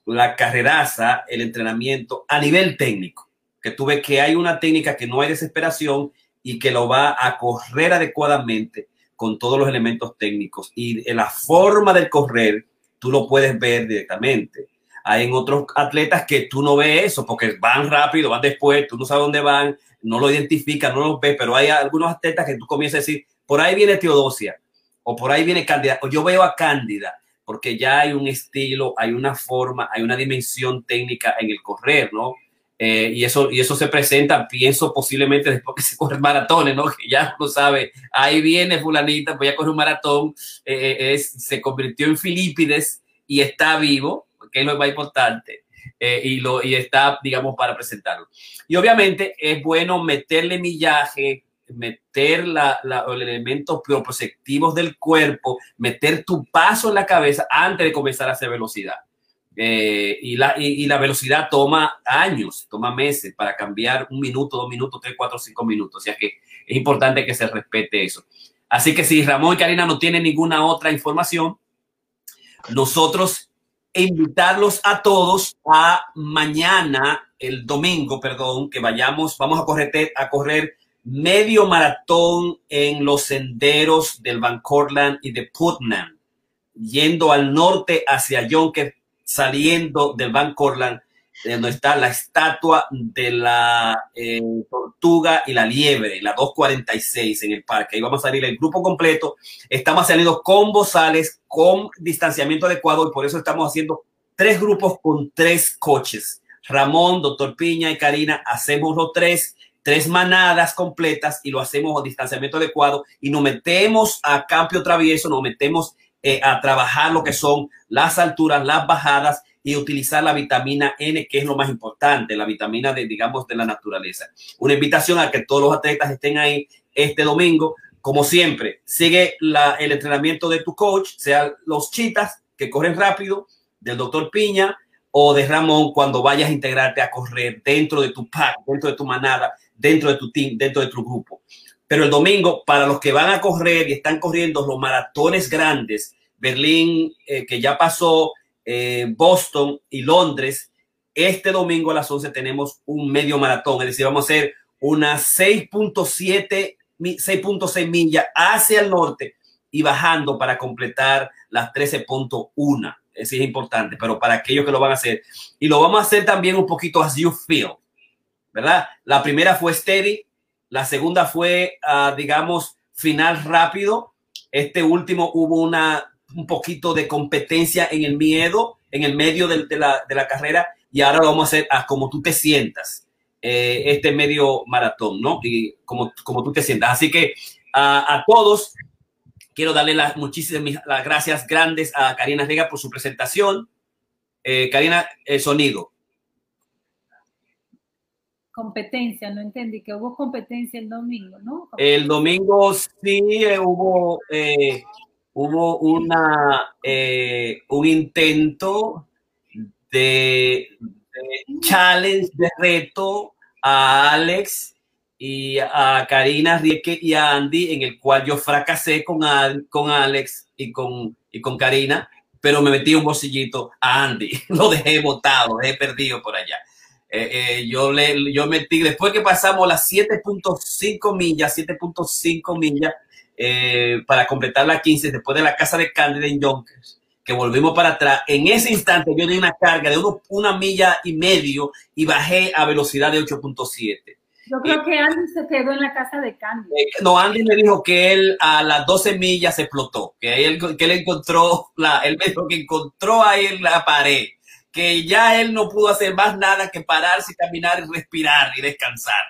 la carreraza, el entrenamiento a nivel técnico. Que tú ves que hay una técnica que no hay desesperación y que lo va a correr adecuadamente con todos los elementos técnicos. Y la forma del correr, tú lo puedes ver directamente. Hay en otros atletas que tú no ves eso porque van rápido, van después, tú no sabes dónde van, no lo identificas, no lo ves, pero hay algunos atletas que tú comienzas a decir, por ahí viene Teodosia o por ahí viene Cándida, o yo veo a Cándida, porque ya hay un estilo, hay una forma, hay una dimensión técnica en el correr, ¿no? Eh, y, eso, y eso se presenta, pienso posiblemente después que se corren maratones, ¿no? Que ya uno sabe, ahí viene fulanita, voy a correr un maratón, eh, es, se convirtió en Filipides y está vivo, que es lo más importante, eh, y, lo, y está, digamos, para presentarlo. Y obviamente es bueno meterle millaje, meter la, la, los elementos proprioceptivos del cuerpo, meter tu paso en la cabeza antes de comenzar a hacer velocidad. Eh, y, la, y, y, la velocidad toma años, toma meses para cambiar un minuto, dos minutos, tres, cuatro, cinco minutos. O sea que es importante que se respete eso. Así que si Ramón y Karina no tienen ninguna otra información, nosotros invitarlos a todos a mañana, el domingo, perdón, que vayamos, vamos a correr, a correr medio maratón en los senderos del Van Cortlandt y de Putnam, yendo al norte hacia Yonker, saliendo del Van Cortlandt, donde está la estatua de la eh, tortuga y la liebre, la 246 en el parque. Ahí vamos a salir el grupo completo. Estamos saliendo con bozales, con distanciamiento adecuado y por eso estamos haciendo tres grupos con tres coches. Ramón, doctor Piña y Karina, hacemos los tres tres manadas completas y lo hacemos a distanciamiento adecuado y nos metemos a cambio travieso, nos metemos eh, a trabajar lo que son las alturas, las bajadas y utilizar la vitamina N, que es lo más importante, la vitamina de, digamos, de la naturaleza. Una invitación a que todos los atletas estén ahí este domingo. Como siempre, sigue el entrenamiento de tu coach, sea los chitas que corren rápido, del doctor Piña o de Ramón cuando vayas a integrarte a correr dentro de tu pack, dentro de tu manada, dentro de tu team, dentro de tu grupo. Pero el domingo, para los que van a correr y están corriendo los maratones grandes, Berlín, eh, que ya pasó, eh, Boston y Londres, este domingo a las 11 tenemos un medio maratón, es decir, vamos a hacer unas 6.7, 6.6 millas hacia el norte y bajando para completar las 13.1. Eso es importante, pero para aquellos que lo van a hacer. Y lo vamos a hacer también un poquito as you feel, ¿verdad? La primera fue steady, la segunda fue, uh, digamos, final rápido. Este último hubo una, un poquito de competencia en el miedo, en el medio de, de, la, de la, carrera. Y ahora lo vamos a hacer a como tú te sientas, eh, este medio maratón, ¿no? Y como, como tú te sientas. Así que uh, a todos, quiero darle las muchísimas las gracias grandes a Karina Riga por su presentación. Eh, Karina, el sonido competencia, no entendí que hubo competencia el domingo, ¿no? El domingo sí eh, hubo, eh, hubo una, eh, un intento de, de, challenge, de reto a Alex y a Karina Rieke y a Andy, en el cual yo fracasé con, con Alex y con, y con Karina, pero me metí un bolsillito a Andy, lo dejé botado, lo dejé perdido por allá. Eh, eh, yo le yo metí, después que pasamos las 7.5 millas, 7.5 millas eh, para completar la 15, después de la casa de Candida en Yonkers, que volvimos para atrás, en ese instante yo di una carga de uno, una milla y medio y bajé a velocidad de 8.7. Yo creo que Andy se quedó en la casa de Candy. no, Andy me dijo que él a las 12 millas explotó, que él, que él encontró, la, él me dijo que encontró ahí la pared que ya él no pudo hacer más nada que pararse, caminar y respirar y descansar.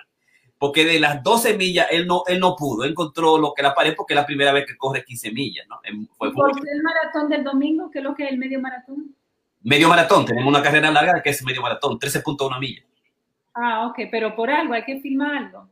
Porque de las 12 millas él no, él no pudo, encontró lo que la pared porque es la primera vez que corre 15 millas. ¿no? Fue ¿Por qué el maratón del domingo? ¿Qué es lo que es el medio maratón? Medio maratón, tenemos una carrera larga que es medio maratón, 13.1 millas. Ah, ok, pero por algo, hay que filmar algo.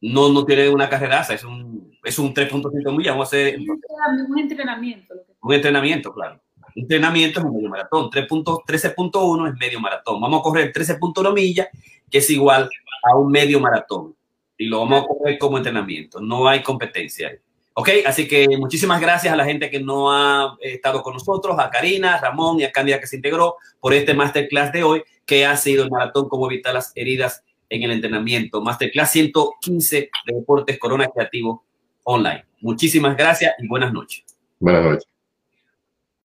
No, no tiene una carreraza, es un, es un 3.5 millas. Vamos a hacer un entrenamiento. Un entrenamiento, claro entrenamiento es un medio maratón. 13.1 es medio maratón. Vamos a correr 13.1 millas, que es igual a un medio maratón. Y lo vamos a correr como entrenamiento. No hay competencia. Ok, así que muchísimas gracias a la gente que no ha estado con nosotros, a Karina, a Ramón y a Cándida que se integró por este masterclass de hoy, que ha sido el maratón Cómo evitar las heridas en el entrenamiento. Masterclass 115 de Deportes Corona Creativo Online. Muchísimas gracias y buenas noches. Buenas noches.